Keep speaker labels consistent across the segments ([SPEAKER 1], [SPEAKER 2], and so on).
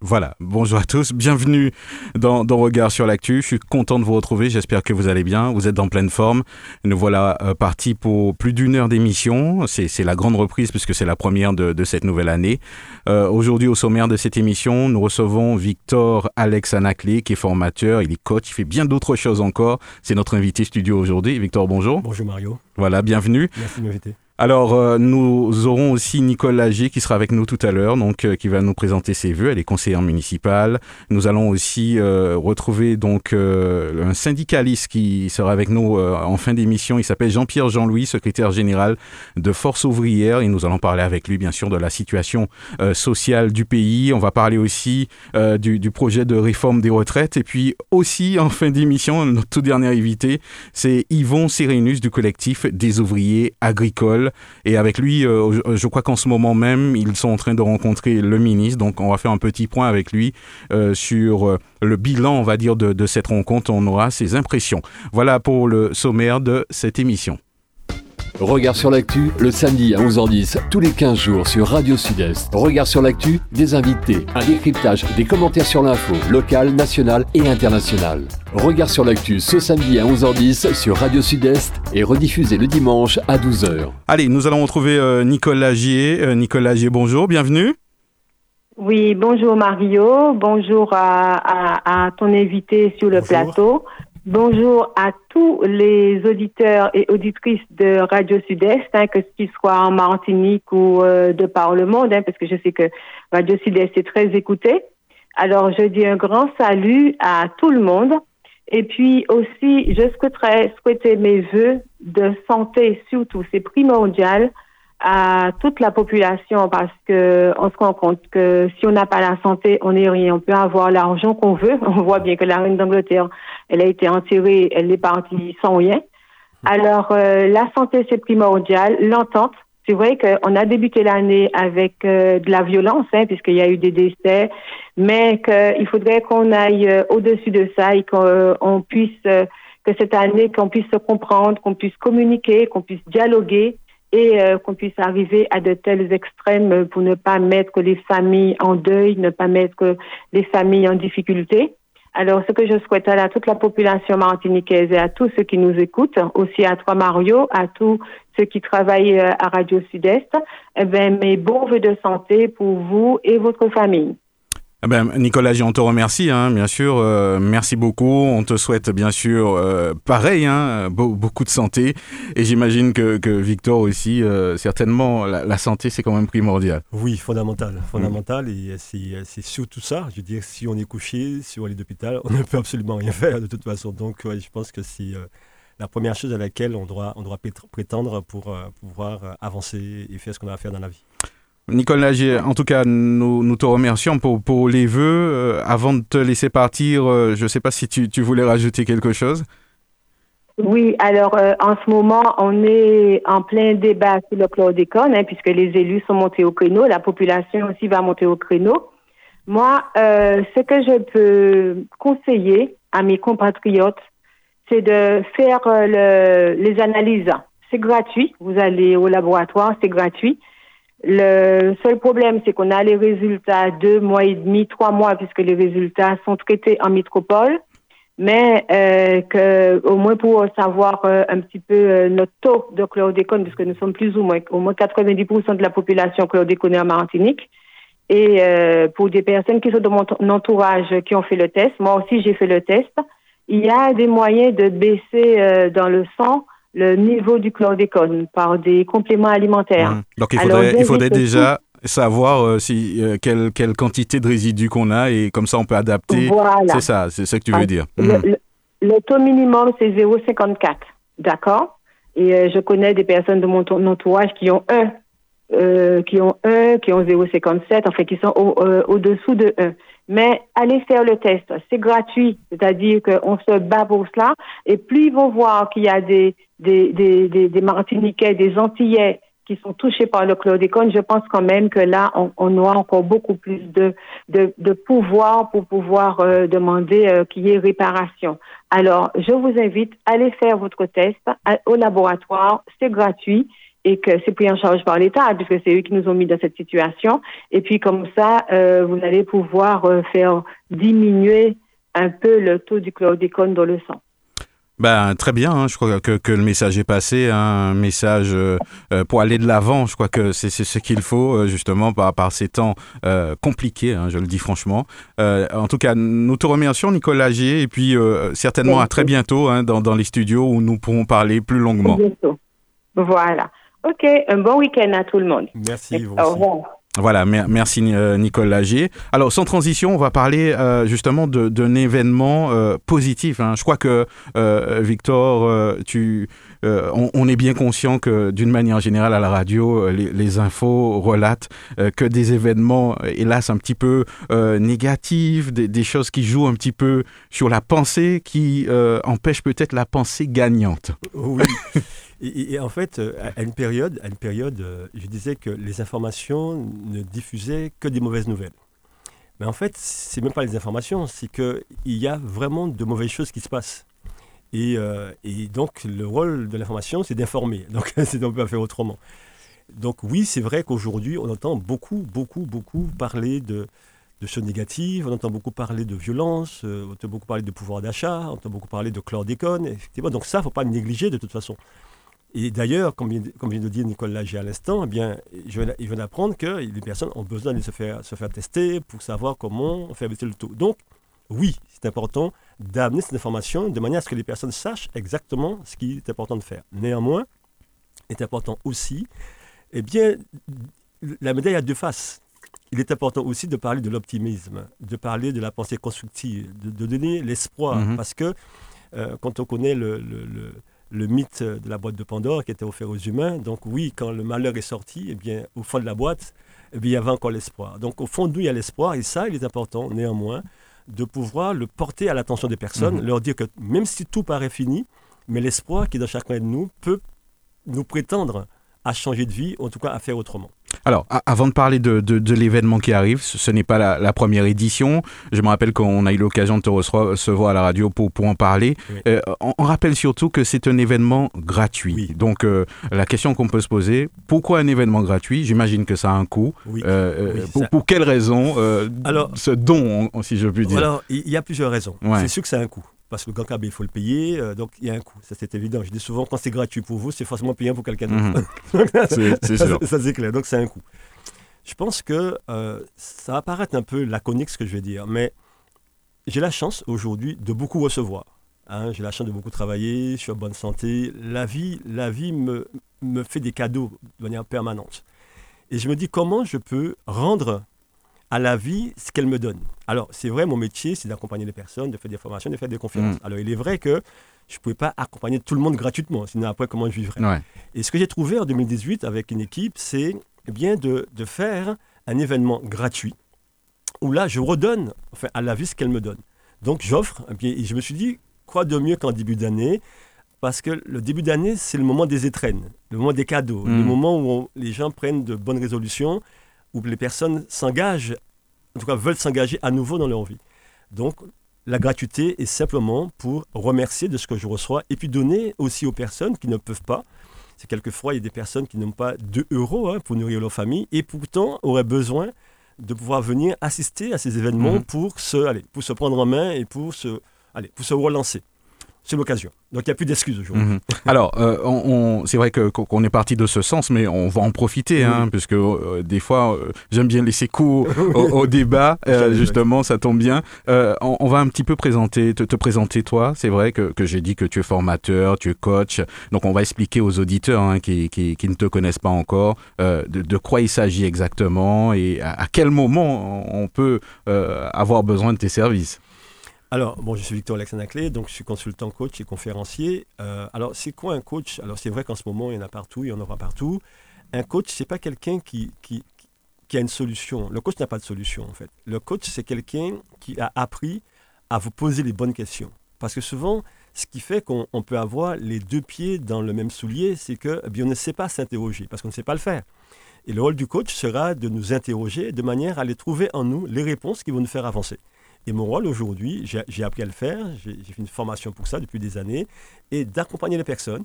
[SPEAKER 1] Voilà, bonjour à tous, bienvenue dans, dans Regard sur l'actu. Je suis content de vous retrouver, j'espère que vous allez bien, vous êtes en pleine forme. Nous voilà euh, partis pour plus d'une heure d'émission. C'est la grande reprise puisque c'est la première de, de cette nouvelle année. Euh, Aujourd'hui, au sommaire de cette émission, nous recevons Victor Alex Anaclé, qui est formateur, il est coach, il fait bien d'autres choses encore. C'est notre invité studio aujourd'hui. Victor, bonjour.
[SPEAKER 2] Bonjour Mario,
[SPEAKER 1] Voilà, bienvenue.
[SPEAKER 2] merci de m'inviter.
[SPEAKER 1] Alors, euh, nous aurons aussi Nicole Lagier qui sera avec nous tout à l'heure, donc euh, qui va nous présenter ses vœux. Elle est conseillère municipale. Nous allons aussi euh, retrouver donc un syndicaliste qui sera avec nous en fin d'émission. Il s'appelle Jean-Pierre Jean-Louis, secrétaire général de Force ouvrière. Et nous allons parler avec lui, bien sûr, de la situation sociale du pays. On va parler aussi du, du projet de réforme des retraites. Et puis aussi, en fin d'émission, notre tout dernier invité, c'est Yvon Sérénus du collectif des ouvriers agricoles. Et avec lui, euh, je, je crois qu'en ce moment même, ils sont en train de rencontrer le ministre. Donc, on va faire un petit point avec lui euh, sur euh, le bilan, on va dire, de cette rencontre. On aura ses impressions. Voilà pour le sommaire de cette émission.
[SPEAKER 3] Regard sur l'actu, le samedi à 11h10, tous les 15 jours sur Radio Sud-Est. Regard sur l'actu, des invités, un décryptage, des commentaires sur l'info, locale, nationale et internationale. Regard sur l'actu ce samedi à 11h10 sur Radio Sud-Est et rediffusé le dimanche à 12h.
[SPEAKER 1] Allez, nous allons retrouver euh, Nicole Lagier. Euh, Nicole Lagier, bonjour, bienvenue.
[SPEAKER 4] Oui, bonjour Mario, bonjour à, à, à ton invité sur le
[SPEAKER 2] Bonjour.
[SPEAKER 4] plateau, bonjour à tous les auditeurs et auditrices de Radio Sud-Est, hein, que ce soient en Martinique ou euh, de par le monde, hein, parce que je sais que Radio Sud-Est est très écouté. Alors, je dis un grand salut à tout le monde. Et puis aussi, je souhaiterais souhaiter mes voeux de santé, surtout, c'est primordial à toute la population parce que on se rend compte que si on n'a pas la santé, on n'est rien. On peut avoir l'argent qu'on veut. On voit bien que la reine d'Angleterre, elle a été enterrée, elle est partie sans rien. Alors euh, la santé c'est primordial, l'entente. C'est vrai qu'on a débuté l'année avec euh, de la violence, hein, puisqu'il y a eu des décès, mais qu'il faudrait qu'on aille euh, au-dessus de ça et qu'on euh, puisse, euh, que cette année, qu'on puisse se comprendre, qu'on puisse communiquer, qu'on puisse dialoguer et euh, qu'on puisse arriver à de tels extrêmes pour ne pas mettre les familles en deuil, ne pas mettre les familles en difficulté. Alors, ce que je souhaite à toute la population martiniquaise et à tous ceux qui nous écoutent, aussi à toi Mario, à tous ceux qui travaillent euh, à Radio Sud-Est, eh ben, mes bons voeux de santé pour vous et votre famille.
[SPEAKER 1] Eh Ben, Nicolas on te remercie, hein, bien sûr. euh, merci beaucoup. On te souhaite, bien sûr, euh, pareil, hein, beau- beaucoup de santé. Et j'imagine que, que Victor aussi, euh, certainement, la, la santé, c'est quand même primordial.
[SPEAKER 2] Oui, fondamental, fondamental, et c'est surtout ça. Je veux dire, si on est couché, si on est d'hôpital, on ne peut absolument rien faire de toute façon. Donc, ouais, je pense que c'est la première chose à laquelle on doit, on doit pétr- prétendre pour pouvoir avancer et faire ce qu'on a à faire dans la vie.
[SPEAKER 1] Nicolas Lagier, en tout cas, nous, te remercions pour, les vœux. Euh, avant de te laisser partir, euh, je ne sais pas si tu, voulais rajouter quelque chose.
[SPEAKER 4] Oui, alors euh, en ce moment, on est en plein débat sur le chlordécone, hein, puisque les élus sont montés au créneau, la population aussi va monter au créneau. Moi, ce que je peux conseiller à mes compatriotes, c'est de faire le- les analyses. C'est gratuit, vous allez au laboratoire, c'est gratuit. Le seul problème, c'est qu'on a les résultats deux mois et demi, trois mois, puisque les résultats sont traités en métropole mais euh, que au moins pour savoir euh, un petit peu euh, notre taux de chlordécone, puisque nous sommes plus ou moins au moins 90% de la population chlordéconée en Martinique. Et euh, pour des personnes qui sont de mon entourage qui ont fait le test, moi aussi j'ai fait le test, il y a des moyens de baisser euh, dans le sang le niveau du chlordécone par des compléments alimentaires.
[SPEAKER 1] Mhm. Donc, il
[SPEAKER 4] Alors,
[SPEAKER 1] faudrait, il faudrait
[SPEAKER 4] j'invite
[SPEAKER 1] déjà savoir euh, si, euh, quelle, quelle quantité de résidus qu'on a et comme ça, on peut adapter.
[SPEAKER 4] Voilà.
[SPEAKER 1] C'est ça, c'est ce que tu veux
[SPEAKER 4] Ah,
[SPEAKER 1] dire.
[SPEAKER 4] Le,
[SPEAKER 1] Mhm.
[SPEAKER 4] le- le taux minimum, c'est 0,54. D'accord? Et euh, je connais des personnes de mon, entourage qui ont 1, euh, qui ont 1, qui ont 0,57, enfin qui sont au, au-dessous de 1. Mais allez faire le test. C'est gratuit, c'est-à-dire qu'on se bat pour cela. Et plus ils vont voir qu'il y a des, des, des, des, des Martiniquais, des Antillais qui sont touchés par le chlordécone, je pense quand même que là, on, on aura encore beaucoup plus de, de, de pouvoir pour pouvoir euh, demander euh, qu'il y ait réparation. Alors, je vous invite à aller faire votre test au laboratoire, c'est gratuit et que c'est pris en charge par l'État puisque c'est eux qui nous ont mis dans cette situation. Et puis comme ça, euh, vous allez pouvoir euh, faire diminuer un peu le taux du chlordécone dans le sang.
[SPEAKER 1] Ben, très bien, hein, je crois que, que le message est passé, hein, un message euh, pour aller de l'avant, je crois que c'est ce qu'il faut justement par, par ces temps euh, compliqués, hein, je le dis franchement. Euh, en tout cas, nous te remercions Nicolas Gier et puis certainement à très bientôt dans, dans les studios où nous pourrons parler plus longuement.
[SPEAKER 4] bientôt. Voilà. OK, un bon week-end à tout le monde.
[SPEAKER 2] Merci, vous
[SPEAKER 4] Au revoir.
[SPEAKER 1] Voilà, mer- merci euh, Nicole Lagier. Alors, sans transition, on va parler euh, justement de- d'un événement euh, positif. hein. Je crois que, euh, Victor, euh, tu, euh, on, on est bien conscient que d'une manière générale à la radio, les, les infos relatent euh, que des événements, hélas, un petit peu euh, négatifs, des, des choses qui jouent un petit peu sur la pensée, qui euh, empêchent peut-être la pensée gagnante.
[SPEAKER 2] Oui. Et, en fait, euh, à- une période, à une période euh, je disais que les informations ne diffusaient que des mauvaises nouvelles. Mais en fait, c'est même pas les informations, c'est qu'il y a vraiment de mauvaises choses qui se passent. Et, euh, donc, le rôle de l'information, c'est d'informer. Donc, c'est on peut faire autrement. Donc, oui, c'est vrai qu'aujourd'hui, on entend beaucoup, beaucoup, beaucoup parler de, de choses négatives, on entend beaucoup parler de violence, on entend beaucoup parler de pouvoir d'achat, on entend beaucoup parler de chlordécone, effectivement. Donc, ça, il ne faut pas le négliger de toute façon. Et d'ailleurs, comme, vient- comme vient de dire Nicole Lager à l'instant, eh bien, je viens, d'apprendre que les personnes ont besoin de se faire, se faire tester pour savoir comment faire baisser le taux. Donc, oui, c'est important d'amener cette information de manière à ce que les personnes sachent exactement ce qu'il est important de faire. Néanmoins, il est important aussi, eh bien, la médaille a deux faces. Il est important aussi de parler de l'optimisme, de parler de la pensée constructive, de, de donner l'espoir.
[SPEAKER 1] Mhm.
[SPEAKER 2] Parce que euh, quand on connaît le, le- le- le mythe de la boîte de Pandore qui était offert aux humains, donc oui, quand le malheur est sorti, eh bien, au fond de la boîte, eh bien, il y avait encore l'espoir. Donc au fond de nous, il y a l'espoir, et ça, il est important néanmoins de pouvoir le porter à l'attention des personnes,
[SPEAKER 1] Mhm.
[SPEAKER 2] leur dire que même si tout paraît fini, mais l'espoir qui est dans chacun de nous peut nous prétendre à changer de vie, en tout cas à faire autrement.
[SPEAKER 1] Alors, avant de parler de, de- de l'événement qui arrive, ce, ce n'est pas la, la première édition. Je me rappelle qu'on a eu l'occasion de te recevoir à la radio pour, pour en parler.
[SPEAKER 2] Oui.
[SPEAKER 1] Euh, on, on rappelle surtout que c'est un événement gratuit.
[SPEAKER 2] Oui.
[SPEAKER 1] Donc, euh, la question qu'on peut se poser, pourquoi un événement gratuit? J'imagine que ça a un coût.
[SPEAKER 2] Oui.
[SPEAKER 1] Euh, pour,
[SPEAKER 2] ça-
[SPEAKER 1] pour quelles raisons
[SPEAKER 2] Alors-
[SPEAKER 1] ce don, on- si je puis dire?
[SPEAKER 2] Alors, il il y a plusieurs raisons.
[SPEAKER 1] Ouais.
[SPEAKER 2] C'est sûr que ça a un coût. Parce que le GANCAB, il faut le payer, euh, donc il y a un coût. Ça, c'est évident. Je dis souvent, quand c'est gratuit pour vous, c'est forcément payant pour quelqu'un d'autre.
[SPEAKER 1] Mhm. C'est- sûr.
[SPEAKER 2] ça, c'est clair. Donc, c'est un coût. Je pense que euh, ça va paraître un peu laconique ce que je vais dire, mais j'ai la chance aujourd'hui de beaucoup recevoir. Hein, j'ai la chance de beaucoup travailler, je suis en bonne santé. La vie, la vie me, me fait des cadeaux de manière permanente. Et je me dis comment je peux rendre à la vie ce qu'elle me donne. Alors, c'est vrai, mon métier, c'est d'accompagner les personnes, de faire des formations, de faire des conférences. Alors, il est vrai que je ne pouvais pas accompagner tout le monde gratuitement, sinon après, comment je vivrais?
[SPEAKER 1] Ouais.
[SPEAKER 2] et ce que j'ai trouvé en 2018 avec une équipe, c'est eh bien de, de faire un événement gratuit où là, je redonne enfin, à la vie ce qu'elle me donne. Donc, j'offre, eh et je me suis dit, quoi de mieux qu'en début d'année? Parce que le début d'année, c'est le moment des étrennes, le moment des cadeaux, le
[SPEAKER 1] Mm.
[SPEAKER 2] moment où on- les gens prennent de bonnes résolutions, où les personnes s'engagent, en tout cas veulent s'engager à nouveau dans leur vie. Donc, la gratuité est simplement pour remercier de ce que je reçois et puis donner aussi aux personnes qui ne peuvent pas. C'est quelquefois, il y a des personnes qui n'ont pas 2 euros hein, pour nourrir leur famille et pourtant auraient besoin de pouvoir venir assister à ces événements
[SPEAKER 1] Mhm.
[SPEAKER 2] pour, se, allez, pour se prendre en main et pour se, allez, pour se relancer. C'est l'occasion. Donc il n'y a plus d'excuses aujourd'hui.
[SPEAKER 1] Mhm. Alors, euh, on, on- c'est vrai que qu'on est parti de ce sens, mais on va en profiter, hein,
[SPEAKER 2] Oui.
[SPEAKER 1] puisque euh, des fois, euh, j'aime bien laisser cours au, au débat. justement, ça tombe bien. On, on va un petit peu présenter, te, te présenter toi. C'est vrai que, que j'ai dit que tu es formateur, tu es coach. Donc, on va expliquer aux auditeurs hein, qui, qui, qui ne te connaissent pas encore de, de quoi il s'agit exactement et à, à quel moment on peut avoir besoin de tes services.
[SPEAKER 2] Alors, bon, je suis Victor Alexandre donc je suis consultant coach et conférencier. Euh, alors, c'est quoi un coach? Alors, c'est vrai qu'en ce moment, il y en a partout, il y en aura partout. Un coach, c'est pas quelqu'un qui, qui, qui a une solution. Le coach n'a pas de solution, en fait. Le coach, c'est quelqu'un qui a appris à vous poser les bonnes questions. Parce que souvent, ce qui fait qu'on peut avoir les deux pieds dans le même soulier, c'est que eh bien, on ne sait pas s'interroger, parce qu'on ne sait pas le faire. Et le rôle du coach sera de nous interroger de manière à aller trouver en nous les réponses qui vont nous faire avancer. Et mon rôle aujourd'hui, j'ai appris à le faire, j'ai fait une formation pour ça depuis des années, et d'accompagner les personnes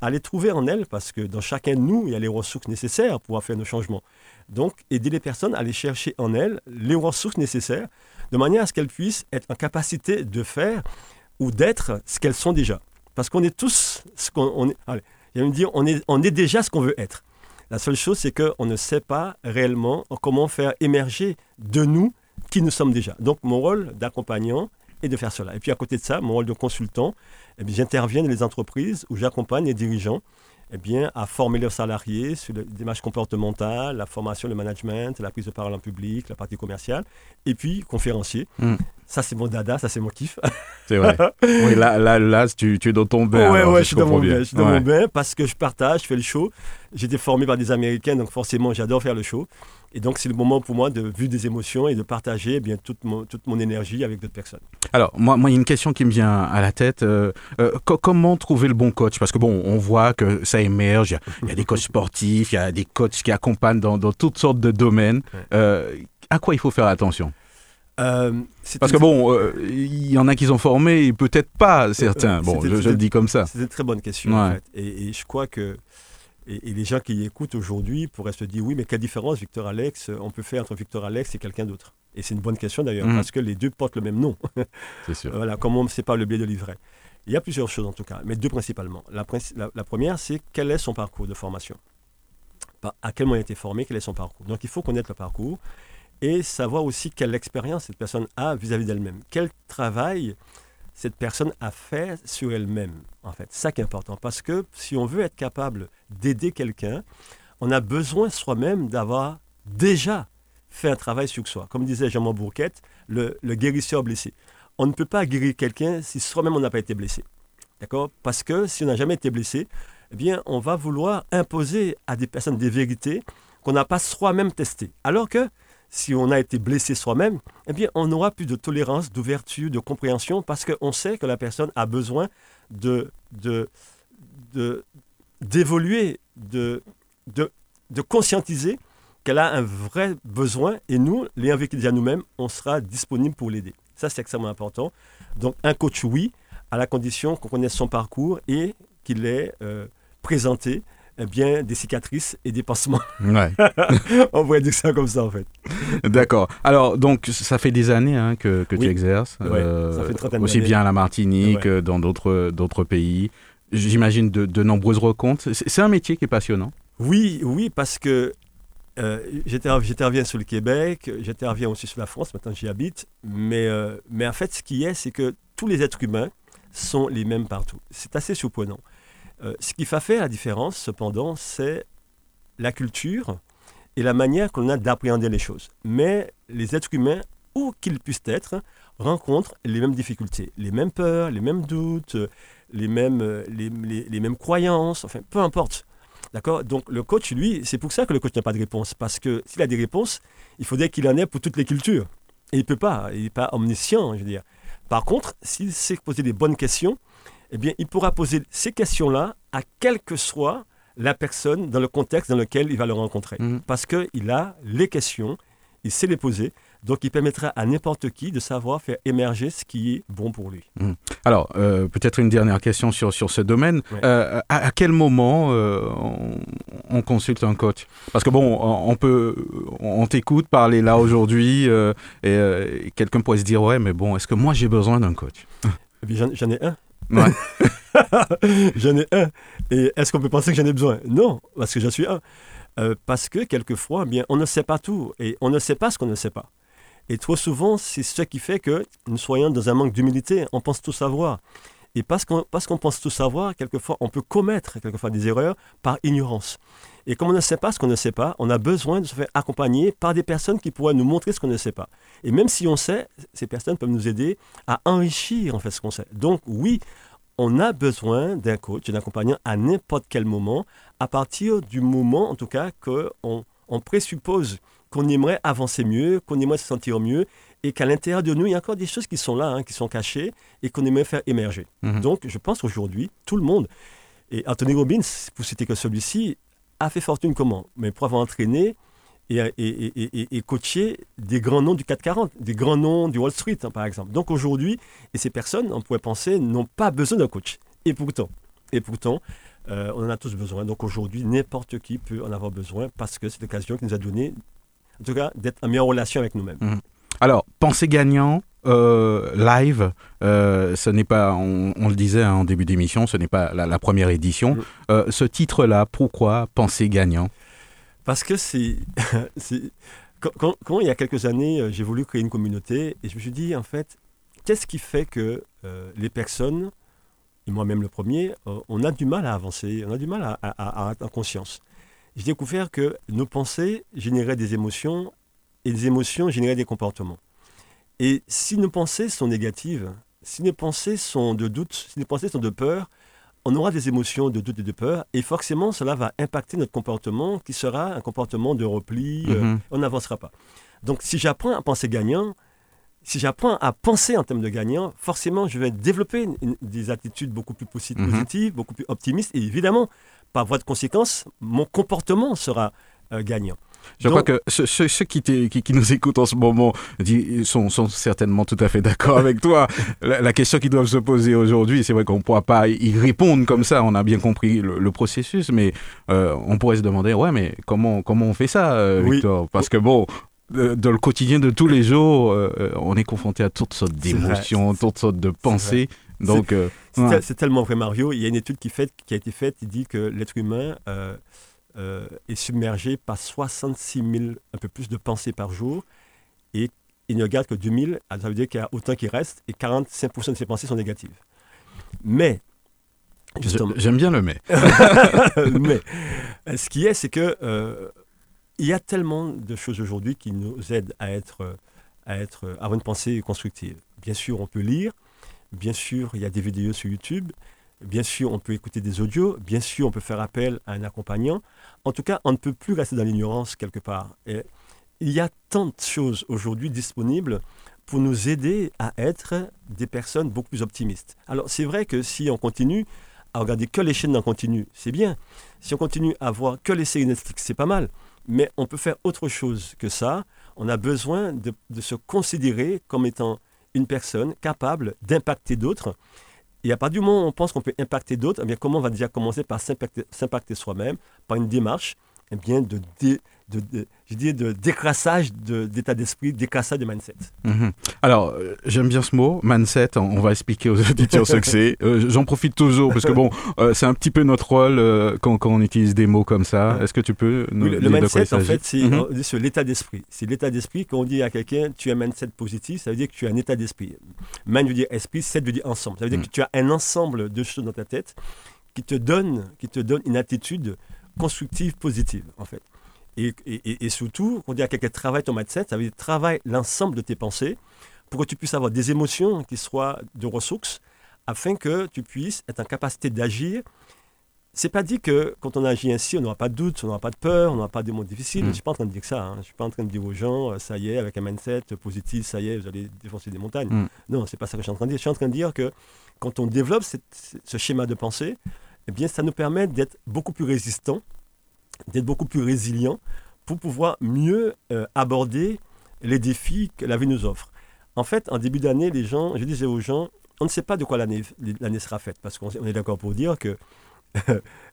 [SPEAKER 2] à les trouver en elles, parce que dans chacun de nous, il y a les ressources nécessaires pour faire nos changements. Donc, aider les personnes à aller chercher en elles les ressources nécessaires, de manière à ce qu'elles puissent être en capacité de faire ou d'être ce qu'elles sont déjà. Parce qu'on est tous ce qu'on est. Allez, me dire, on est, on est déjà ce qu'on veut être. La seule chose, c'est qu'on ne sait pas réellement comment faire émerger de nous qui nous sommes déjà. Donc, mon rôle d'accompagnant est de faire cela. Et puis, à côté de ça, mon rôle de consultant, eh j'interviens dans les entreprises où j'accompagne les dirigeants eh bien, à former leurs salariés sur les démarches comportementales, la formation, le management, la prise de parole en public, la partie commerciale, et puis conférencier. Hmm. Ça, c'est mon dada, ça, c'est mon kiff.
[SPEAKER 1] C'est vrai. oui, là, là, là tu, tu, es dans ton bain.
[SPEAKER 2] Oui, ouais, je, suis dans mon bain. Je suis dans mon bain parce que je partage, je fais le show. J'ai été formé par des Américains, donc forcément, j'adore faire le show. Et donc, c'est le moment pour moi de vivre des émotions et de partager eh bien, toute, mon, toute mon énergie avec d'autres personnes.
[SPEAKER 1] Alors, moi, moi, il y a une question qui me vient à la tête. Euh, euh, comment trouver le bon coach? Parce que, bon, on voit que ça émerge. Il y, a, des coachs sportifs, il y a des coachs qui accompagnent dans, dans toutes sortes de domaines. Euh, à quoi il faut faire attention? Parce que bon, il y en a qui sont formés et peut-être pas certains. bon, je, le dis comme ça.
[SPEAKER 2] C'est une très bonne question. En fait. et, et, je crois que et, les gens qui écoutent aujourd'hui pourraient se dire oui, mais quelle différence Victor Alex on peut faire entre Victor Alex et quelqu'un d'autre? Et c'est une bonne question d'ailleurs, mm. parce que les deux portent le même nom.
[SPEAKER 1] C'est sûr.
[SPEAKER 2] voilà, comme on ne sait pas le blé de livret. Il y a plusieurs choses en tout cas, mais deux principalement. La, la, première, c'est quel est son parcours de formation? À quel moment il a été formé Quel est son parcours? Donc il faut connaître le parcours et savoir aussi quelle expérience cette personne a vis-à-vis d'elle-même. Quel travail cette personne a fait sur elle-même, en fait. C'est ça qui est important. Parce que si on veut être capable d'aider quelqu'un, on a besoin soi-même d'avoir déjà fait un travail sur soi. Comme disait Jean-Marc Bourquette, le, guérisseur blessé. On ne peut pas guérir quelqu'un si soi-même on n'a pas été blessé. D'accord? Parce que si on n'a jamais été blessé, eh bien, on va vouloir imposer à des personnes des vérités qu'on n'a pas soi-même testées. Alors que si on a été blessé soi-même, eh bien, on n'aura plus de tolérance, d'ouverture, de compréhension, parce qu'on sait que la personne a besoin de, de, d'évoluer, de, de, de, conscientiser qu'elle a un vrai besoin, et nous, les déjà nous-mêmes, on sera disponible pour l'aider. Ça, c'est extrêmement important. Donc, un coach, oui, à la condition qu'on connaisse son parcours et qu'il ait euh, présenté eh bien, des cicatrices et des pansements.
[SPEAKER 1] Ouais.
[SPEAKER 2] On pourrait dire ça comme ça, en fait.
[SPEAKER 1] D'accord. Alors, donc, ça fait des années hein, que, que tu exerces.
[SPEAKER 2] Euh, ça fait une trentaine
[SPEAKER 1] Aussi bien à la Martinique, que dans d'autres pays. J'imagine de, de, nombreuses rencontres. C'est un métier qui est passionnant.
[SPEAKER 2] Oui, oui, parce que euh, j'interviens sur le Québec, j'interviens aussi sur la France, maintenant j'y habite. Mais, euh, mais en fait, ce qui est, c'est que tous les êtres humains sont les mêmes partout. C'est assez surprenant. Euh, ce qui faire la différence, cependant, c'est la culture et la manière qu'on a d'appréhender les choses. Mais les êtres humains, où qu'ils puissent être, rencontrent les mêmes difficultés, les mêmes peurs, les mêmes doutes, les mêmes, les, mêmes croyances, enfin, peu importe. D'accord? Donc le coach, lui, c'est pour ça que le coach n'a pas de réponse. Parce que s'il a des réponses, il faudrait qu'il en ait pour toutes les cultures. Et il ne peut pas, il n'est pas omniscient, je veux dire. Par contre, s'il sait poser des bonnes questions, eh bien, il pourra poser ces questions-là à quelle que soit la personne dans le contexte dans lequel il va le rencontrer. Mhm. Parce qu'il a les questions, il sait les poser, donc il permettra à n'importe qui de savoir faire émerger ce qui est bon pour lui.
[SPEAKER 1] Mhm. Alors, euh, peut-être une dernière question sur, sur ce domaine. Euh, à, quel moment euh, on, consulte un coach? Parce que bon, on, peut, on t'écoute parler là aujourd'hui et, quelqu'un pourrait se dire, ouais, mais bon, est-ce que moi j'ai besoin d'un coach?
[SPEAKER 2] Eh J'en ai un. j'en ai un. Et est-ce qu'on peut penser que j'en ai besoin? Non, parce que j'en suis un. Euh, parce que quelquefois, eh bien, on ne sait pas tout et on ne sait pas ce qu'on ne sait pas. Et trop souvent, c'est ce qui fait que nous soyons dans un manque d'humilité. On pense tout savoir. Et parce qu'on pense tout savoir, quelquefois, on peut commettre quelquefois des erreurs par ignorance. Et comme on ne sait pas ce qu'on ne sait pas, on a besoin de se faire accompagner par des personnes qui pourraient nous montrer ce qu'on ne sait pas. Et même si on sait, ces personnes peuvent nous aider à enrichir en fait ce qu'on sait. Donc oui, on a besoin d'un coach, d'un accompagnant à n'importe quel moment, à partir du moment en tout cas qu'on on présuppose qu'on aimerait avancer mieux, qu'on aimerait se sentir mieux, et qu'à l'intérieur de nous, il y a encore des choses qui sont là, hein, qui sont cachées, et qu'on aimerait faire émerger.
[SPEAKER 1] Mhm.
[SPEAKER 2] Donc, je pense aujourd'hui, tout le monde, et Anthony Robbins, pour citer que celui-ci, a fait fortune comment? Mais pour avoir entraîné et, et, et, et, coaché des grands noms du 440, des grands noms du Wall Street, hein, par exemple. Donc aujourd'hui, et ces personnes, on pourrait penser, n'ont pas besoin d'un coach. Et pourtant, et pourtant, euh, on en a tous besoin. Donc aujourd'hui, n'importe qui peut en avoir besoin parce que c'est l'occasion qui nous a donné, en tout cas, d'être en meilleure relation avec nous-mêmes.
[SPEAKER 1] Mhm. Alors, penser gagnant, euh, live, euh, ce n'est pas, on, on le disait hein, en début d'émission, ce n'est pas la, la première édition. Euh, ce titre-là, pourquoi penser gagnant?
[SPEAKER 2] Parce que c'est. quand, quand- quand, il y a quelques années, j'ai voulu créer une communauté et je me suis dit, en fait, qu'est-ce qui fait que les personnes, et moi-même le premier, on a du mal à avancer, on a du mal à, à- à- à être en conscience. J'ai découvert que nos pensées généraient des émotions et des émotions généraient des comportements. Et si nos pensées sont négatives, si nos pensées sont de doute, si nos pensées sont de peur, on aura des émotions de doute et de peur, et forcément cela va impacter notre comportement, qui sera un comportement de repli, euh,
[SPEAKER 1] Mhm.
[SPEAKER 2] on n'avancera pas. Donc si j'apprends à penser gagnant, si j'apprends à penser en termes de gagnant, forcément je vais développer une- une- des attitudes beaucoup plus
[SPEAKER 1] Mhm.
[SPEAKER 2] positives, beaucoup plus optimistes, et évidemment, par voie de conséquence, mon comportement sera euh, gagnant.
[SPEAKER 1] Je
[SPEAKER 2] Donc-
[SPEAKER 1] crois que ceux, ceux- ceux qui, t'é- qui, qui nous écoutent en ce moment sont, sont certainement tout à fait d'accord avec toi. La, la question qu'ils doivent se poser aujourd'hui, c'est vrai qu'on ne pourra pas y répondre comme ça, on a bien compris le, le processus, mais euh, on pourrait se demander, ouais, mais comment, comment on fait ça, euh,
[SPEAKER 2] Oui.
[SPEAKER 1] Victor? Parce que bon, dans le quotidien de tous les jours, euh, on est confronté à toutes sortes d'émotions, toutes sortes de pensées. Donc, euh,
[SPEAKER 2] C'est
[SPEAKER 1] ouais.
[SPEAKER 2] tellement vrai, Mario. Il y a une étude qui, fait, qui a été faite qui dit que l'être humain euh, est submergé par 66 000, un peu plus de pensées par jour. Et il ne garde que 2000, ça veut dire qu'il y a autant qui reste, et 45% de ces pensées sont négatives. Mais, justement,
[SPEAKER 1] j'aime bien le mais.
[SPEAKER 2] mais euh, ce qui est, c'est que euh, il y a tellement de choses aujourd'hui qui nous aident à être, à être, à avoir une pensée constructive. Bien sûr, on peut lire. Bien sûr, il y a des vidéos sur YouTube. Bien sûr, on peut écouter des audios. Bien sûr, on peut faire appel à un accompagnant. En tout cas, on ne peut plus rester dans l'ignorance quelque part. Et il y a tant de choses aujourd'hui disponibles pour nous aider à être des personnes beaucoup plus optimistes. Alors, c'est vrai que si on continue à regarder que les chaînes en continu, c'est bien. Si on continue à voir que les séries Netflix, c'est pas mal. Mais on peut faire autre chose que ça. On a besoin de, de se considérer comme étant une personne capable d'impacter d'autres. Et à partir du moment où on pense qu'on peut impacter d'autres, eh comment on va déjà commencer par s'impacter s'impacter soi-même, par une démarche eh bien, de, dé- de, de- je dis de décrassage de- d'état d'esprit, décrassage de mindset.
[SPEAKER 1] Mhm. Alors, euh, j'aime bien ce mot, mindset. On on va expliquer aux auditeurs ce que c'est. Euh, J'en profite toujours parce que bon, euh, c'est un petit peu notre rôle quand, quand on utilise des mots comme ça. Est-ce que tu peux nous
[SPEAKER 2] Oui, le,
[SPEAKER 1] dire
[SPEAKER 2] le
[SPEAKER 1] de quoi il
[SPEAKER 2] mindset, en fait, c'est
[SPEAKER 1] Mhm.
[SPEAKER 2] l'état d'esprit. C'est l'état d'esprit. Quand on dit à quelqu'un, tu as un mindset positif, ça veut dire que tu as un état d'esprit. Mind veut dire esprit, set veut dire ensemble. Ça veut dire
[SPEAKER 1] Mm.
[SPEAKER 2] que tu as un ensemble de choses dans ta tête qui te donne, qui te donne une attitude constructive, positive, en fait. Et, et- et- surtout, quand on dit à quelqu'un travaille ton mindset, ça veut dire travaille l'ensemble de tes pensées pour que tu puisses avoir des émotions qui soient de ressources afin que tu puisses être en capacité d'agir c'est pas dit que quand on agit ainsi, on n'aura pas de doute, on n'aura pas de peur, on n'aura pas de mots difficiles.
[SPEAKER 1] Mm.
[SPEAKER 2] Je ne suis pas en train de dire ça. hein. Je ne suis pas en train de dire aux gens, euh, ça y est, avec un mindset positif, ça y est, vous allez défoncer des montagnes.
[SPEAKER 1] Mm.
[SPEAKER 2] Non, c'est pas ça que je suis en train de dire. Je suis en train de dire que quand on développe cette- ce schéma de pensée, eh bien, ça nous permet d'être beaucoup plus résistant, d'être beaucoup plus résilient pour pouvoir mieux euh, aborder les défis que la vie nous offre. En fait, en début d'année, les gens, je disais aux gens, on ne sait pas de quoi l'année sera faite, parce qu'on on est d'accord pour dire que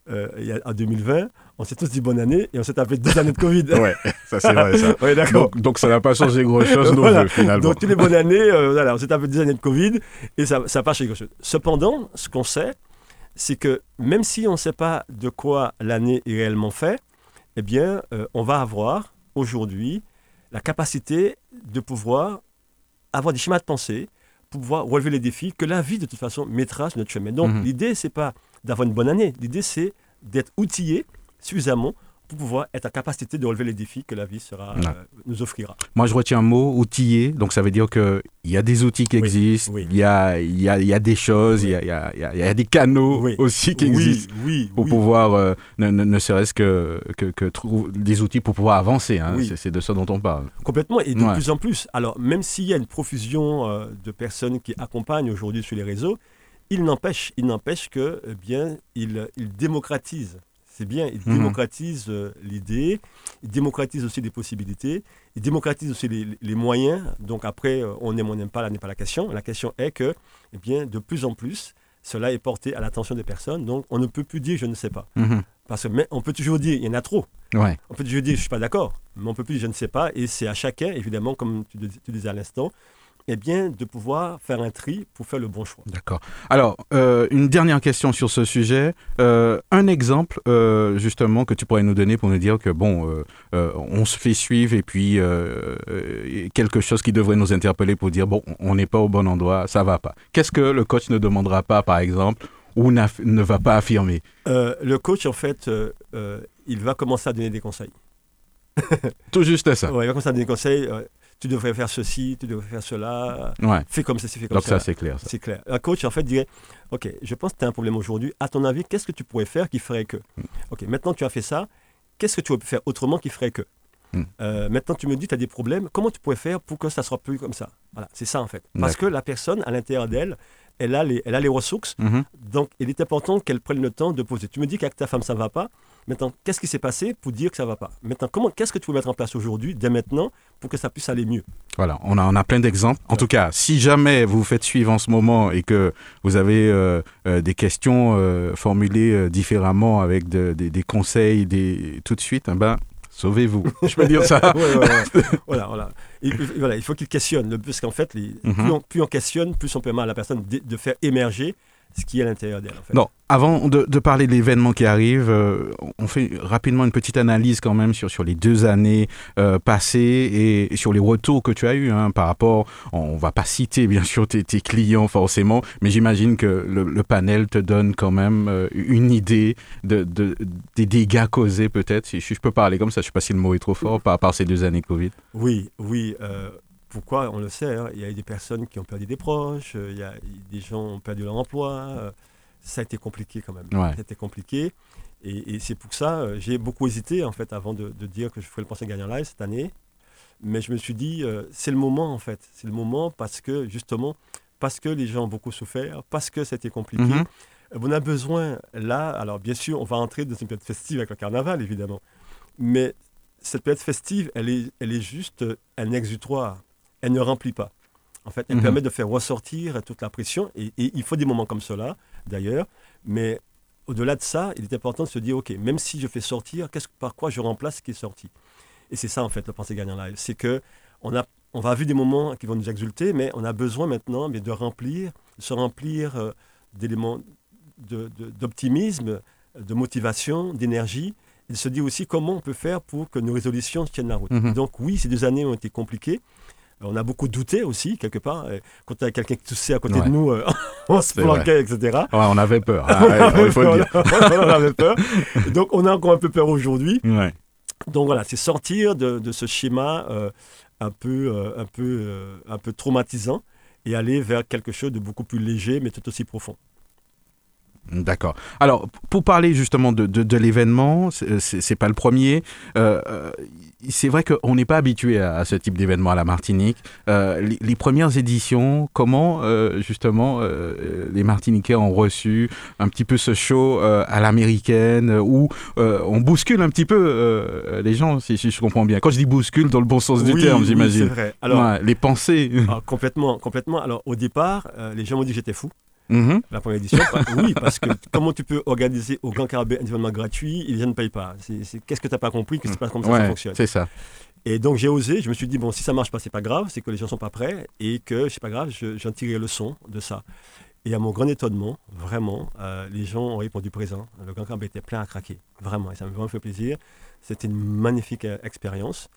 [SPEAKER 2] euh, en 2020, on s'est tous dit bonne année et on s'est tapé deux années de Covid.
[SPEAKER 1] Ouais, ça c'est vrai ça.
[SPEAKER 2] Ouais.
[SPEAKER 1] Donc, donc ça n'a pas changé grand-chose non
[SPEAKER 2] Voilà.
[SPEAKER 1] finalement.
[SPEAKER 2] Donc, toutes les bonnes années, euh, voilà, on s'est tapé deux années de Covid et ça n'a pas changé grand-chose. Cependant, ce qu'on sait, c'est que même si on ne sait pas de quoi l'année est réellement faite, eh bien, euh, on va avoir aujourd'hui la capacité de pouvoir avoir des schémas de pensée, pour pouvoir relever les défis que la vie, de toute façon, mettra sur notre chemin. Donc,
[SPEAKER 1] Mhm.
[SPEAKER 2] l'idée, c'est pas d'avoir une bonne année. L'idée, c'est d'être outillé suffisamment pour pouvoir être en capacité de relever les défis que la vie sera, euh, nous offrira.
[SPEAKER 1] Moi, je retiens un mot, outillé. Donc, ça veut dire qu'il y a des outils qui
[SPEAKER 2] Oui,
[SPEAKER 1] existent,
[SPEAKER 2] oui.
[SPEAKER 1] il y, a, y, a, y a des choses, il y, a, y, a, y des canaux aussi qui existent pour pouvoir, euh, ne, ne- ne serait-ce que, que, que trouver des outils pour pouvoir avancer. hein. C'est- C'est de ça dont on parle.
[SPEAKER 2] Complètement, et de
[SPEAKER 1] Ouais.
[SPEAKER 2] plus en plus. Alors, même s'il y a une profusion euh, de personnes qui accompagnent aujourd'hui sur les réseaux, il n'empêche, il n'empêche que, eh bien, il, il démocratise. C'est bien, il
[SPEAKER 1] Mhm.
[SPEAKER 2] démocratise euh, l'idée, il démocratise aussi les possibilités, il démocratise aussi les, les moyens. Donc après, euh, on aime, on n'aime pas, là n'est pas la question. La question est que, eh bien, de plus en plus, cela est porté à l'attention des personnes. Donc, on ne peut plus dire je ne sais pas.
[SPEAKER 1] Mhm.
[SPEAKER 2] Parce que, mais on peut toujours dire il y en a trop.
[SPEAKER 1] Ouais.
[SPEAKER 2] On peut toujours dire je ne suis pas d'accord, mais on peut plus dire je ne sais pas. Et c'est à chacun, évidemment, comme tu, tu disais à l'instant, eh bien, de pouvoir faire un tri pour faire le bon choix.
[SPEAKER 1] D'accord. Alors, euh, une dernière question sur ce sujet. Euh, un exemple, euh, justement, que tu pourrais nous donner pour nous dire que, bon, on se fait suivre et puis quelque chose qui devrait nous interpeller pour dire, bon, on n'est pas au bon endroit, ça va pas. Qu'est-ce que le coach ne demandera pas, par exemple, ou ne va pas affirmer?
[SPEAKER 2] Le coach, en fait, il va commencer à donner des conseils.
[SPEAKER 1] Tout juste ça.
[SPEAKER 2] Ouais, il va commencer à donner des conseils. Tu devrais faire ceci, tu devrais faire cela.
[SPEAKER 1] Ouais.
[SPEAKER 2] Fais comme ceci, fais comme
[SPEAKER 1] Donc
[SPEAKER 2] ça.
[SPEAKER 1] ça, c'est clair. ça.
[SPEAKER 2] C'est clair. Un coach, en fait, dirait Ok, je pense que tu as un problème aujourd'hui. À ton avis, qu'est-ce que tu pourrais faire qui ferait que
[SPEAKER 1] Mm.
[SPEAKER 2] Ok, maintenant tu as fait ça. Qu'est-ce que tu pourrais faire autrement qui ferait que
[SPEAKER 1] Mm.
[SPEAKER 2] Euh, Maintenant, tu me dis tu as des problèmes. Comment tu pourrais faire pour que ça soit plus comme ça? Voilà, c'est ça, en fait. Parce que la personne, à l'intérieur d'elle, elle a, les, elle a les ressources.
[SPEAKER 1] Mhm.
[SPEAKER 2] Donc, il est important qu'elle prenne le temps de poser. Tu me dis qu'avec ta femme, ça ne va pas. Maintenant, qu'est-ce qui s'est passé pour dire que ça ne va pas? Maintenant, comment, qu'est-ce que tu peux mettre en place aujourd'hui, dès maintenant, pour que ça puisse aller mieux?
[SPEAKER 1] Voilà, on a, on a plein d'exemples. En tout cas, si jamais vous vous faites suivre en ce moment et que vous avez euh, euh, des questions euh, formulées différemment avec de- des- des conseils des, tout de suite, eh ben, sauvez-vous. Je peux dire ça
[SPEAKER 2] Ouais, ouais, voilà, voilà. Et, voilà, il faut qu'il questionne, parce qu'en fait, les-
[SPEAKER 1] Mhm.
[SPEAKER 2] plus, on, plus on questionne, plus on permet à la personne de, de faire émerger ce qui est à l'intérieur d'elle. En fait.
[SPEAKER 1] Non, avant de, de parler de l'événement qui arrive, euh, on fait rapidement une petite analyse quand même sur, sur les deux années euh, passées et, et sur les retours que tu as eus hein, par rapport, on va pas citer bien sûr tes, tes clients forcément, mais j'imagine que le, le panel te donne quand même euh, une idée de, de- des dégâts causés peut-être, si je peux parler comme ça, je sais pas si le mot est trop fort, par, par ces deux années Covid.
[SPEAKER 2] Oui, oui. Pourquoi On le sait. hein, il y a eu des personnes qui ont perdu des proches, euh, il y a des gens ont perdu leur emploi. euh, ça a été compliqué quand même.
[SPEAKER 1] Ouais.
[SPEAKER 2] Ça a été compliqué. Et, et c'est pour ça, euh, j'ai beaucoup hésité en fait avant de, de dire que je ferais le Pensée Gagnant Live cette année. Mais je me suis dit, euh, c'est le moment en fait. C'est le moment parce que justement, parce que les gens ont beaucoup souffert, parce que c'était compliqué.
[SPEAKER 1] Mhm.
[SPEAKER 2] Euh, On a besoin là, alors bien sûr, on va entrer dans une période festive avec le carnaval évidemment. Mais cette période festive, elle est, elle est juste un exutoire. Elle ne remplit pas. En fait, elle
[SPEAKER 1] Mhm.
[SPEAKER 2] permet de faire ressortir toute la pression. Et, et il faut des moments comme cela, d'ailleurs. Mais au-delà de ça, il est important de se dire, OK, même si je fais sortir, qu'est-ce, par quoi je remplace ce qui est sorti? Et c'est ça, en fait, le Pensée Gagnant Live. C'est que on, a, on va vivre des moments qui vont nous exulter, mais on a besoin maintenant mais de remplir, de se remplir euh, d'éléments de- de- d'optimisme, de, motivation, d'énergie. Et de se dire aussi comment on peut faire pour que nos résolutions tiennent la route.
[SPEAKER 1] Mhm.
[SPEAKER 2] Donc oui, ces deux années ont été compliquées. Euh, On a beaucoup douté aussi, quelque part. Euh, Quand il y a quelqu'un qui toussait à côté
[SPEAKER 1] Ouais.
[SPEAKER 2] de nous, euh, on se
[SPEAKER 1] C'est
[SPEAKER 2] planquait, etc.
[SPEAKER 1] Ouais, on avait peur, hein, ouais, il faut le dire.
[SPEAKER 2] on avait peur. Donc on a encore un peu peur aujourd'hui.
[SPEAKER 1] Ouais.
[SPEAKER 2] Donc voilà, c'est sortir de, de ce schéma euh, un, peu, euh, un, peu, euh, un peu traumatisant et aller vers quelque chose de beaucoup plus léger, mais tout aussi profond.
[SPEAKER 1] D'accord. Alors, pour parler justement de, de, de l'événement, c'est pas le premier. Euh, euh, c'est vrai qu'on n'est pas habitué à, à ce type d'événement à la Martinique. Euh, les, les premières éditions, comment euh, justement euh, les Martiniquais ont reçu un petit peu ce show à l'américaine où on bouscule un petit peu les gens, si, si je comprends bien. Quand je dis bouscule, dans le bon sens du terme,
[SPEAKER 2] oui,
[SPEAKER 1] j'imagine.
[SPEAKER 2] c'est vrai. Alors,
[SPEAKER 1] Ouais, les pensées.
[SPEAKER 2] ah, complètement, complètement. Alors au départ, les gens m'ont dit que j'étais fou.
[SPEAKER 1] Mhm.
[SPEAKER 2] La première édition, oui, parce que comment tu peux organiser au Grand Carabé un événement gratuit et les gens ne payent pas Qu'est-ce que tu n'as pas compris que c'est pas comme ça que ça
[SPEAKER 1] Ouais,
[SPEAKER 2] fonctionne?
[SPEAKER 1] c'est ça.
[SPEAKER 2] Et donc j'ai osé, je me suis dit, bon, si ça marche pas, c'est pas grave, c'est que les gens sont pas prêts et que c'est pas grave, je- j'en tirerai le son de ça. Et à mon grand étonnement, vraiment, euh, les gens ont répondu présent. Le Grand Carabé était plein à craquer, vraiment, et ça m'a vraiment fait plaisir. C'était une magnifique euh, expérience.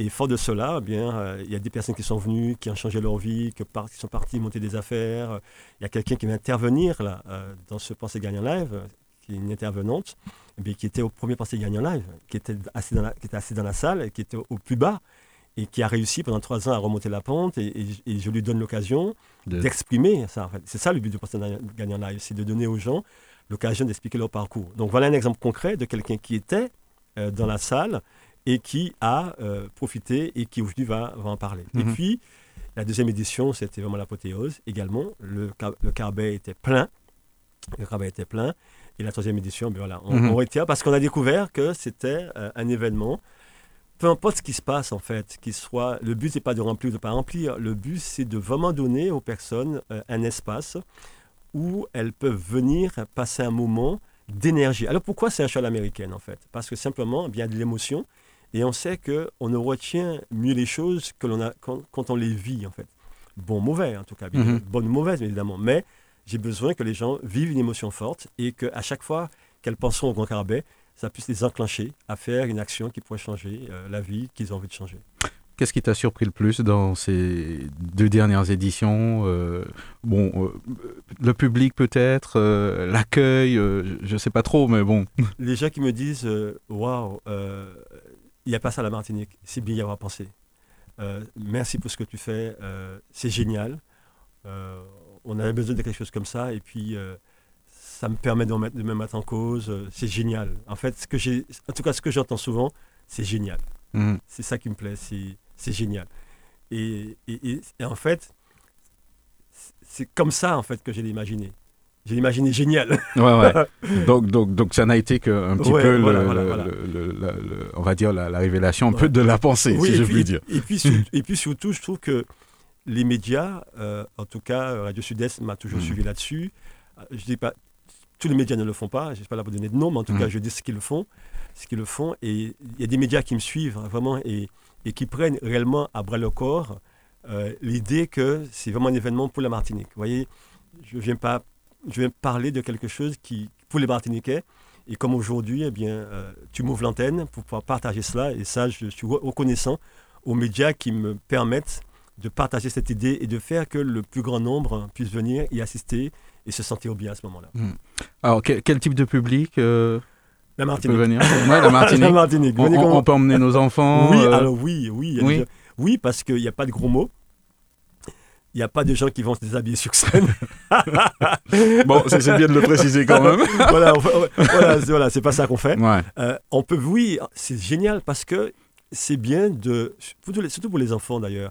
[SPEAKER 2] Et fort de cela, eh bien, euh, il y a des personnes qui sont venues, qui ont changé leur vie, par- qui sont parties monter des affaires. Il y a quelqu'un qui va intervenir là, euh, dans ce Pensée Gagnant Live, qui est une intervenante, eh qui était au premier Pensée Gagnant Live, qui était assise dans la, qui était assise dans la salle, qui était au plus bas, et qui a réussi pendant trois ans à remonter la pente. Et, je lui donne l'occasion d'exprimer ça. En fait. C'est ça le but du Pensée Gagnant Live, c'est de donner aux gens l'occasion d'expliquer leur parcours. Donc voilà un exemple concret de quelqu'un qui était euh, dans la salle et qui a euh, profité et qui aujourd'hui va, va, en parler. Et mhm. puis, la deuxième édition, c'était vraiment l'apothéose également. Le, le carbet était plein. Le carbet était plein. Et la troisième édition, ben voilà, on, mhm. retient parce qu'on a découvert que c'était euh, un événement. Peu importe ce qui se passe, en fait, qu'il soit, le but, n'est pas de remplir ou de ne pas remplir. Le but, c'est de vraiment donner aux personnes un espace où elles peuvent venir passer un moment d'énergie. Alors pourquoi c'est un show américaine en fait? Parce que simplement, il y a de l'émotion et on sait qu'on ne retient mieux les choses que l'on a quand, on les vit en fait. Bon, mauvais en tout cas, mm bonne ou mauvaise évidemment, mais j'ai besoin que les gens vivent une émotion forte et qu'à chaque fois qu'elles penseront au Grand Carabet, ça puisse les enclencher à faire une action qui pourrait changer euh, la vie qu'ils ont envie de changer.
[SPEAKER 1] Qu'est-ce qui t'a surpris le plus dans ces deux dernières éditions euh, Bon, euh, le public peut-être, euh, l'accueil, je ne sais pas trop, mais bon.
[SPEAKER 2] Les gens qui me disent Waouh, il n'y a pas ça à la Martinique, c'est bien y avoir pensé. merci pour ce que tu fais, c'est génial. on avait besoin de quelque chose comme ça, et puis ça me permet de me, mettre, de me mettre en cause, c'est génial. En fait, ce que j'ai, en tout cas, ce que j'entends souvent, c'est génial. Mmh. C'est ça qui me plaît. C'est c'est génial. Et, en fait, c'est comme ça en fait que j'ai imaginé. J'ai imaginé génial.
[SPEAKER 1] Ouais, ouais. donc, donc, donc ça n'a été qu'un petit peu, le, on va dire, la, révélation un peu de la pensée, si je puis dire.
[SPEAKER 2] Et puis, et puis surtout, je trouve que les médias, euh, en tout cas Radio Sud-Est m'a toujours hmm. suivi là-dessus. Je dis pas, tous les médias ne le font pas, je ne suis pas là pour donner de nom, mais en tout hmm. cas, je dis ce qu'ils font, ce qu'ils le font. Et il y a des médias qui me suivent, hein, vraiment, et et qui prennent réellement à bras le corps euh, l'idée que c'est vraiment un événement pour la Martinique. Vous voyez, je viens, pas, je viens parler de quelque chose qui, pour les Martiniquais, et comme aujourd'hui, eh bien, euh, tu m'ouvres l'antenne pour pouvoir partager cela, et ça, je suis reconnaissant aux médias qui me permettent de partager cette idée et de faire que le plus grand nombre puisse venir y assister et se sentir bien à ce moment-là.
[SPEAKER 1] Hmm. Alors, quel, type de public euh,
[SPEAKER 2] la Martinique.
[SPEAKER 1] venir? la Martinique. On, peut emmener nos enfants.
[SPEAKER 2] Oui, euh, alors oui, oui. Oui. oui, parce qu'il n'y a pas de gros mots. Il n'y a pas de gens qui vont se déshabiller sur scène.
[SPEAKER 1] bon, c'est bien de le préciser quand même.
[SPEAKER 2] voilà, voilà, c'est pas ça qu'on fait. Euh, on peut, oui, c'est génial parce que c'est bien de, surtout pour les enfants d'ailleurs,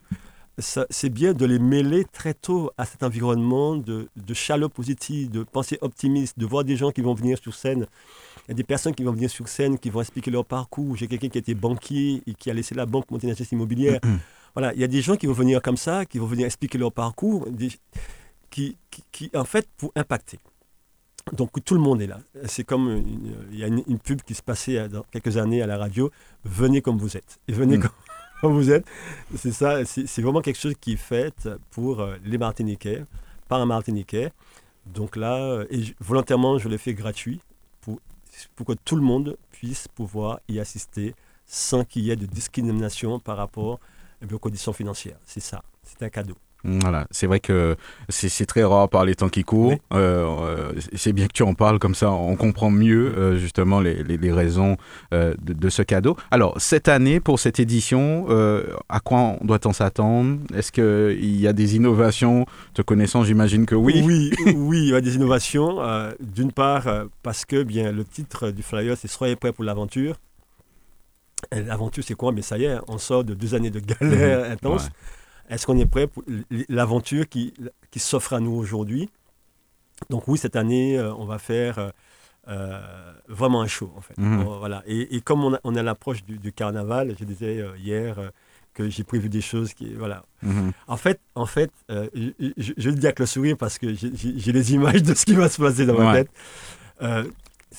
[SPEAKER 2] c'est bien de les mêler très tôt à cet environnement de, de chaleur positive, de pensée optimiste, de voir des gens qui vont venir sur scène il y a des personnes qui vont venir sur scène, qui vont expliquer leur parcours. J'ai quelqu'un qui était banquier et qui a laissé la banque monter une immobilière. Voilà, il y a des gens qui vont venir comme ça, qui vont venir expliquer leur parcours, qui, qui, en fait, pour impacter. Donc tout le monde est là. C'est comme il y a une, pub qui se passait euh, dans quelques années à la radio. Venez comme vous êtes. Et venez mm. comme, vous êtes. C'est ça. C'est vraiment quelque chose qui est fait pour euh, les Martiniquais, par un Martiniquais. Donc là, euh, et volontairement, je l'ai fait gratuit pour que tout le monde puisse pouvoir y assister sans qu'il y ait de discrimination par rapport aux conditions financières. C'est ça, c'est un cadeau.
[SPEAKER 1] Voilà, c'est vrai que c'est très rare par les temps qui courent. Euh, euh, c'est bien que tu en parles comme ça, on comprend mieux euh, justement les, les, raisons de, ce cadeau. Alors cette année pour cette édition, à quoi doit-on s'attendre? Est-ce qu'il y a des innovations? Te connaissant, j'imagine que oui.
[SPEAKER 2] Oui, oui, il y a des innovations. D'une part parce que bien le titre du flyer c'est Soyez prêts pour l'aventure. L'aventure c'est quoi? Mais ça y est, on sort de deux années de galère mmh. intense. Est-ce qu'on est prêt pour l'aventure qui, qui s'offre à nous aujourd'hui? Donc oui, cette année, euh, on va faire euh, euh, vraiment un show, en fait. Mhm. voilà. Et, comme on, on est à l'approche du, carnaval, je disais hier que j'ai prévu des choses qui... Voilà. Mhm. En fait, en fait je, le dis avec le sourire parce que j'ai les images de ce qui va se passer dans ma tête.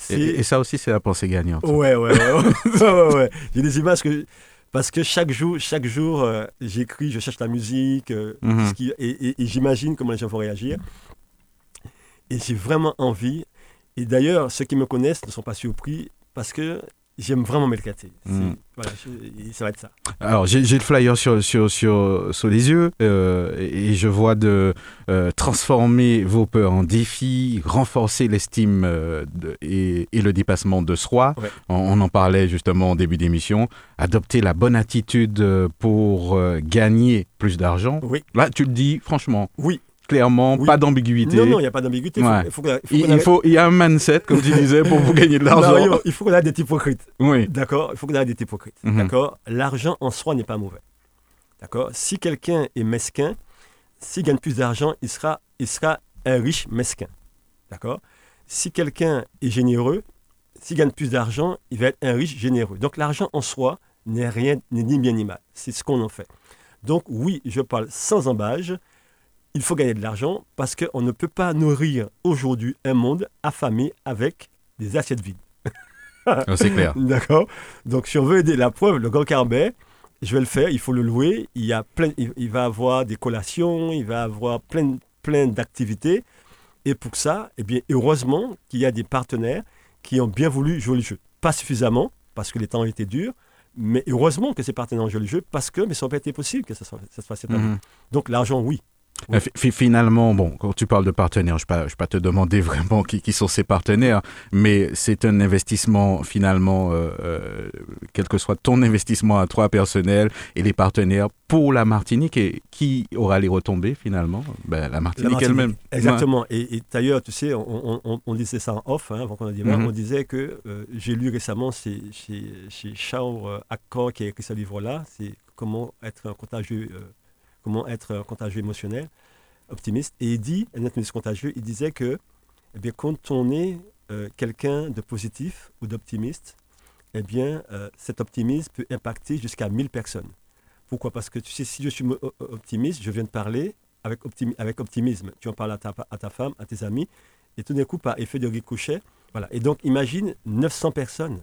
[SPEAKER 1] Et, ça aussi, c'est la pensée gagnante.
[SPEAKER 2] Ouais, ouais, ouais. ouais, ouais. J'ai des images que parce que chaque jour, chaque jour euh, j'écris, je cherche la musique, euh, mhm. et, j'imagine comment les gens vont réagir. Et j'ai vraiment envie. Et d'ailleurs, ceux qui me connaissent ne sont pas surpris parce que J'aime vraiment m'éclater. C'est-
[SPEAKER 1] Mm.
[SPEAKER 2] Voilà, ça va être ça.
[SPEAKER 1] Alors, j'ai le flyer sur, sur, sur, sur les yeux euh, et je vois de euh, transformer vos peurs en défis, renforcer l'estime euh, et, et le dépassement de soi.
[SPEAKER 2] Ouais.
[SPEAKER 1] On, on en parlait justement au début d'émission. Adopter la bonne attitude pour gagner plus d'argent.
[SPEAKER 2] Oui.
[SPEAKER 1] Là, tu le dis franchement,
[SPEAKER 2] Oui.
[SPEAKER 1] Clairement,
[SPEAKER 2] Oui.
[SPEAKER 1] pas d'ambiguïté.
[SPEAKER 2] Non, non, il n'y a pas d'ambiguïté. Il faut-
[SPEAKER 1] Ouais.
[SPEAKER 2] il faut qu'on- il faut
[SPEAKER 1] il,
[SPEAKER 2] qu'on
[SPEAKER 1] il
[SPEAKER 2] arrête-
[SPEAKER 1] faut, il y a un mindset, comme tu disais, pour vous gagner de l'argent.
[SPEAKER 2] Mario, il faut qu'on arrête d'être hypocrite.
[SPEAKER 1] Oui.
[SPEAKER 2] D'accord? Il faut qu'on arrête d'être hypocrite.
[SPEAKER 1] Mhm.
[SPEAKER 2] D'accord? L'argent en soi n'est pas mauvais. D'accord? Si quelqu'un est mesquin, s'il gagne plus d'argent, il sera, il sera un riche mesquin. D'accord? Si quelqu'un est généreux, s'il gagne plus d'argent, il va être un riche généreux. Donc l'argent en soi n'est rien, n'est ni bien ni mal. C'est ce qu'on en fait. Donc oui, je parle sans embâge. Il faut gagner de l'argent parce qu'on ne peut pas nourrir aujourd'hui un monde affamé avec des assiettes vides.
[SPEAKER 1] Ah, C'est clair.
[SPEAKER 2] D'accord Donc, si on veut aider la preuve, le Grand Carbet, je vais le faire, il faut le louer. Il, y a plein, il, il va avoir des collations, il va avoir plein, plein d'activités. Et pour ça, eh bien, heureusement qu'il y a des partenaires qui ont bien voulu jouer le jeu. Pas suffisamment, parce que les temps été durs, mais heureusement que ces partenaires ont joué le jeu, parce que mais ça n'aurait pas été possible que ça, soit, ça se fasse cette année.
[SPEAKER 1] Mhm.
[SPEAKER 2] Donc, l'argent, oui.
[SPEAKER 1] Euh, fi- fi- Finalement, bon, quand tu parles de partenaires, je ne vais, pas te demander vraiment qui, qui sont ces partenaires, mais c'est un investissement finalement, euh, euh, quel que soit ton investissement à toi personnel et les partenaires pour la Martinique. Et qui aura les retombées finalement? Ben, La Martinique
[SPEAKER 2] Martinique.
[SPEAKER 1] elle-même.
[SPEAKER 2] Exactement. Et, et d'ailleurs, tu sais, on, on- on- on disait ça en off, hein, avant qu'on démarre,
[SPEAKER 1] Mhm.
[SPEAKER 2] on disait que euh, j'ai lu récemment chez, chez, chez Charles Accor qui a écrit ce livre-là, c'est comment être un contagieux, comment être un contagieux émotionnel, optimiste. Et il dit, un optimiste contagieux, il disait que eh bien, quand on est euh, quelqu'un de positif ou d'optimiste, eh bien, euh, cet optimisme peut impacter jusqu'à 1000 personnes. Pourquoi? Parce que tu sais, si je suis optimiste, je viens de parler avec, optimi- avec optimisme. Tu en parles à ta, à ta femme, à tes amis, et tout d'un coup, par effet de ricochet, voilà. Et donc, imagine 900 personnes,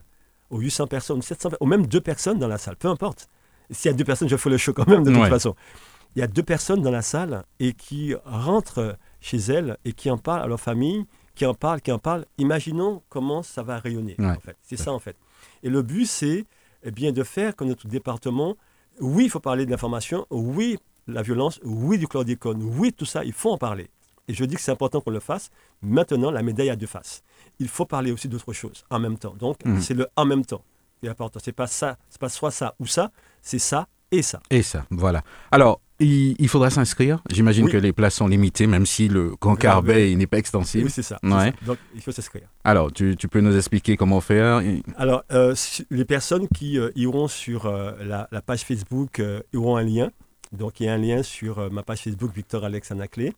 [SPEAKER 2] ou 800 personnes, ou 700 ou même deux personnes dans la salle, peu importe. S'il y a deux personnes, je fais le show quand même, de toute
[SPEAKER 1] Ouais.
[SPEAKER 2] façon. Il y a deux personnes dans la salle et qui rentrent chez elles et qui en parlent à leur famille, qui en parlent, qui en parlent. Imaginons comment ça va rayonner,
[SPEAKER 1] Ouais.
[SPEAKER 2] en fait. C'est ça, en fait. Et le but, c'est eh bien de faire que notre département, oui, il faut parler de l'information, oui, la violence, oui, du chlordécone, oui, tout ça, il faut en parler. Et je dis que c'est important qu'on le fasse. Maintenant, la médaille a deux faces. Il faut parler aussi d'autres choses en même temps. Donc,
[SPEAKER 1] Mhm.
[SPEAKER 2] c'est le en même temps qui est important. C'est pas ça, c'est pas soit ça ou ça, c'est ça et ça.
[SPEAKER 1] Et ça, voilà. Alors, il, il faudra s'inscrire. J'imagine
[SPEAKER 2] Oui.
[SPEAKER 1] que les places sont limitées, même si le Grand
[SPEAKER 2] Carbet.
[SPEAKER 1] Carbet n'est pas extensible.
[SPEAKER 2] Oui, c'est ça.
[SPEAKER 1] Ouais.
[SPEAKER 2] ça. Donc, il faut s'inscrire.
[SPEAKER 1] Alors, tu, tu peux nous expliquer comment faire
[SPEAKER 2] Alors, euh, les personnes qui euh, iront sur euh, la, la page Facebook auront un lien. Donc, il y a un lien sur ma page Facebook Victor Alex Anaclé.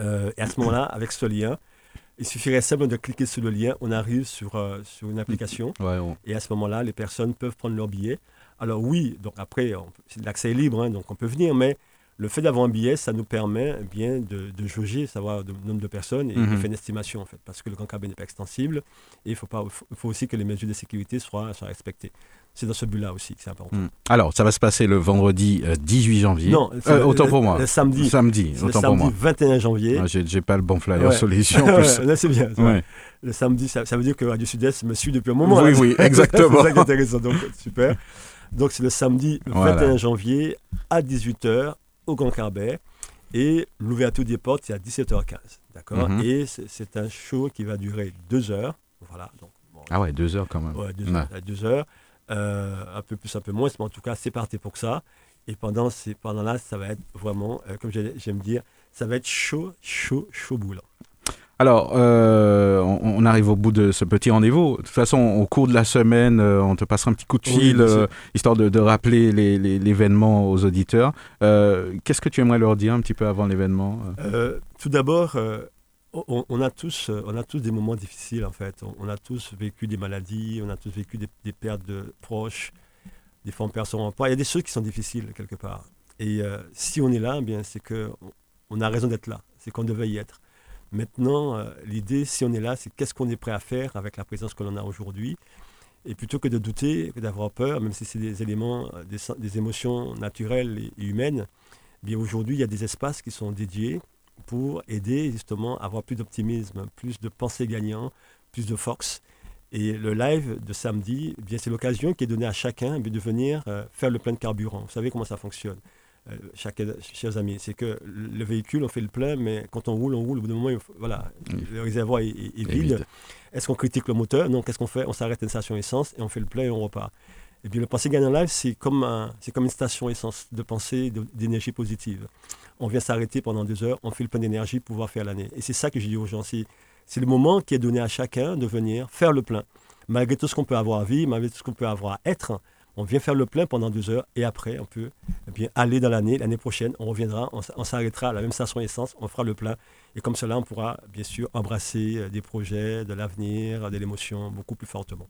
[SPEAKER 2] Et à ce moment-là, avec ce lien, il suffirait simplement de cliquer sur le lien. On arrive sur, sur une application.
[SPEAKER 1] Ouais, on-
[SPEAKER 2] Et à ce moment-là, les personnes peuvent prendre leur billet. Alors oui, donc après, l'accès est libre, hein, donc on peut venir, mais le fait d'avoir un billet, ça nous permet bien de, de jauger, savoir le nombre de personnes et de
[SPEAKER 1] Mhm.
[SPEAKER 2] faire une estimation en fait, parce que le grand cabine n'est pas extensible et il faut, pas, faut, faut aussi que les mesures de sécurité soient, soient respectées. C'est dans ce but-là aussi que c'est important.
[SPEAKER 1] Hmm. Alors, ça va se passer le vendredi euh, 18 janvier.
[SPEAKER 2] Non,
[SPEAKER 1] Euh, autant
[SPEAKER 2] le-
[SPEAKER 1] pour moi.
[SPEAKER 2] Le samedi,
[SPEAKER 1] Samedi,
[SPEAKER 2] c'est le
[SPEAKER 1] autant pour
[SPEAKER 2] samedi
[SPEAKER 1] moi.
[SPEAKER 2] 21 janvier.
[SPEAKER 1] Ah, J'ai pas le bon flyer
[SPEAKER 2] Ouais.
[SPEAKER 1] sur les yeux en plus.
[SPEAKER 2] Ouais, là, c'est bien.
[SPEAKER 1] Ouais.
[SPEAKER 2] Le samedi, ça, ça veut dire que Radio Sud-Est me suit depuis un moment.
[SPEAKER 1] Oui,
[SPEAKER 2] là.
[SPEAKER 1] oui, exactement.
[SPEAKER 2] c'est ça qui est intéressant. Donc, super. Donc, c'est le samedi
[SPEAKER 1] Voilà.
[SPEAKER 2] 21 janvier à 18h au Grand Carbet. Et l'ouverture des portes, c'est à 17h15. D'accord
[SPEAKER 1] Mhm.
[SPEAKER 2] Et c'est un show qui va durer deux heures. Voilà. Donc, bon,
[SPEAKER 1] Ah ouais, deux heures quand même.
[SPEAKER 2] ouais, deux heures. à deux heures. Euh, un peu plus, un peu moins. Mais en tout cas, c'est parti pour ça. Et pendant, ces, pendant là, ça va être vraiment, euh, comme j'ai- j'aime dire, ça va être chaud, chaud, chaud boulant.
[SPEAKER 1] Alors, euh, on, on arrive au bout de ce petit rendez-vous. De toute façon, au cours de la semaine, euh, on te passera un petit coup de fil, euh, histoire de, de rappeler l'événement aux auditeurs. Qu'est-ce que tu aimerais leur dire un petit peu avant l'événement
[SPEAKER 2] tout d'abord, on, on a tous, on a tous des moments difficiles en fait. On, on a tous vécu des maladies, on a tous vécu des, des pertes de proches, des fois on perd son emploi. Il y a des choses qui sont difficiles quelque part. Et si on est là, eh bien c'est que on, on a raison d'être là. C'est qu'on devait y être. Maintenant, euh, l'idée, si on est là, c'est qu'est-ce qu'on est prêt à faire avec la présence que l'on a aujourd'hui. Et plutôt que de douter, que d'avoir peur, même si c'est des éléments, euh, des, émotions naturelles et, humaines, eh bien aujourd'hui, il y a des espaces qui sont dédiés pour aider justement à avoir plus d'optimisme, plus de pensée gagnant, plus de force. Et le live de samedi, eh bien c'est l'occasion qui est donnée à chacun eh de venir faire le plein de carburant. Vous savez comment ça fonctionne chers, chers amis, c'est que le véhicule, on fait le plein, mais quand on roule, on roule. Au bout d'un moment, voilà, le réservoir est, vide. Est-ce qu'on critique le moteur? Non, qu'est-ce qu'on fait? On s'arrête à une station essence et on fait le plein et on repart. Et bien, le pensée gagnant live, c'est comme, c'est comme une station essence de pensée, d'énergie positive. On vient s'arrêter pendant deux heures, on fait le plein d'énergie pour pouvoir faire l'année. Et c'est ça que je dis aux gens. C'est le moment qui est donné à chacun de venir faire le plein. Malgré tout ce qu'on peut avoir à vivre, malgré tout ce qu'on peut avoir à être, on vient faire le plein pendant deux heures et après, on peut eh bien, aller dans l'année. L'année prochaine, on reviendra, on, s'arrêtera à la même station essence, on fera le plein. Et comme cela, on pourra bien sûr embrasser euh, des projets, de l'avenir, de l'émotion beaucoup plus fortement.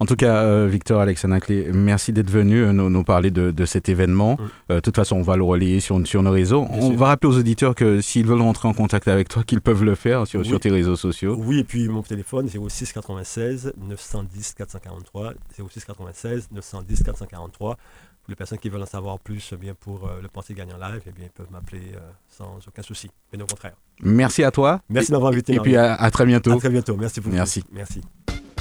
[SPEAKER 1] En tout cas, euh, Victor Alexandre merci d'être venu euh, nous, parler de, cet événement. Euh, de toute façon, on va le relayer sur, sur nos réseaux. on va rappeler aux auditeurs que s'ils veulent rentrer en contact avec toi, qu'ils peuvent le faire sur, sur tes réseaux sociaux.
[SPEAKER 2] Oui, et puis mon téléphone, c'est 06 96 910 443. 06 96 910 443. Pour les personnes qui veulent en savoir plus eh bien pour le Pensée Gagnant Live, eh bien, ils peuvent m'appeler sans aucun souci. Mais au contraire.
[SPEAKER 1] Merci à toi.
[SPEAKER 2] Merci de m'avoir invité.
[SPEAKER 1] Et puis à, à, très bientôt. À
[SPEAKER 2] très bientôt. Merci beaucoup.
[SPEAKER 1] Merci.
[SPEAKER 2] Merci.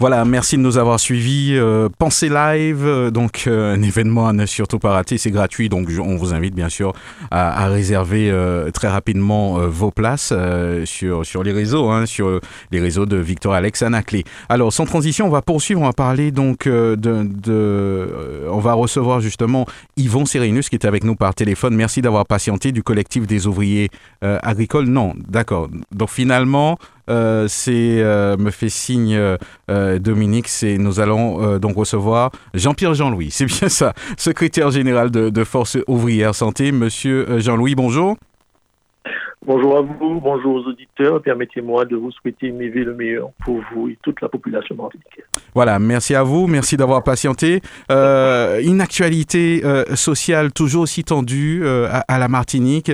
[SPEAKER 1] Voilà, merci de nous avoir suivis. Euh, Pensez Live, euh, donc euh, un événement à ne surtout pas rater, c'est gratuit, donc on vous invite bien sûr à, réserver très rapidement vos places sur, les réseaux, hein, sur les réseaux de Victor Alex Anaclé. Alors, sans transition, on va poursuivre, on va parler donc de... de on va recevoir justement Yvon Sérénus qui est avec nous par téléphone. Merci d'avoir patienté du collectif des ouvriers agricoles. Non, d'accord. Donc finalement, euh, c'est euh, me fait signe euh, Dominique, c'est nous allons donc recevoir Jean-Pierre Jean-Louis, c'est bien ça, secrétaire général de, de Force ouvrière santé. Monsieur Jean-Louis, bonjour.
[SPEAKER 5] Bonjour à vous, bonjour aux auditeurs. Permettez-moi de vous souhaiter mes vœux le meilleur pour vous et toute la population martiniquaise.
[SPEAKER 1] Voilà, merci à vous, merci d'avoir patienté. Euh, une actualité euh, sociale toujours aussi tendue euh, à, la Martinique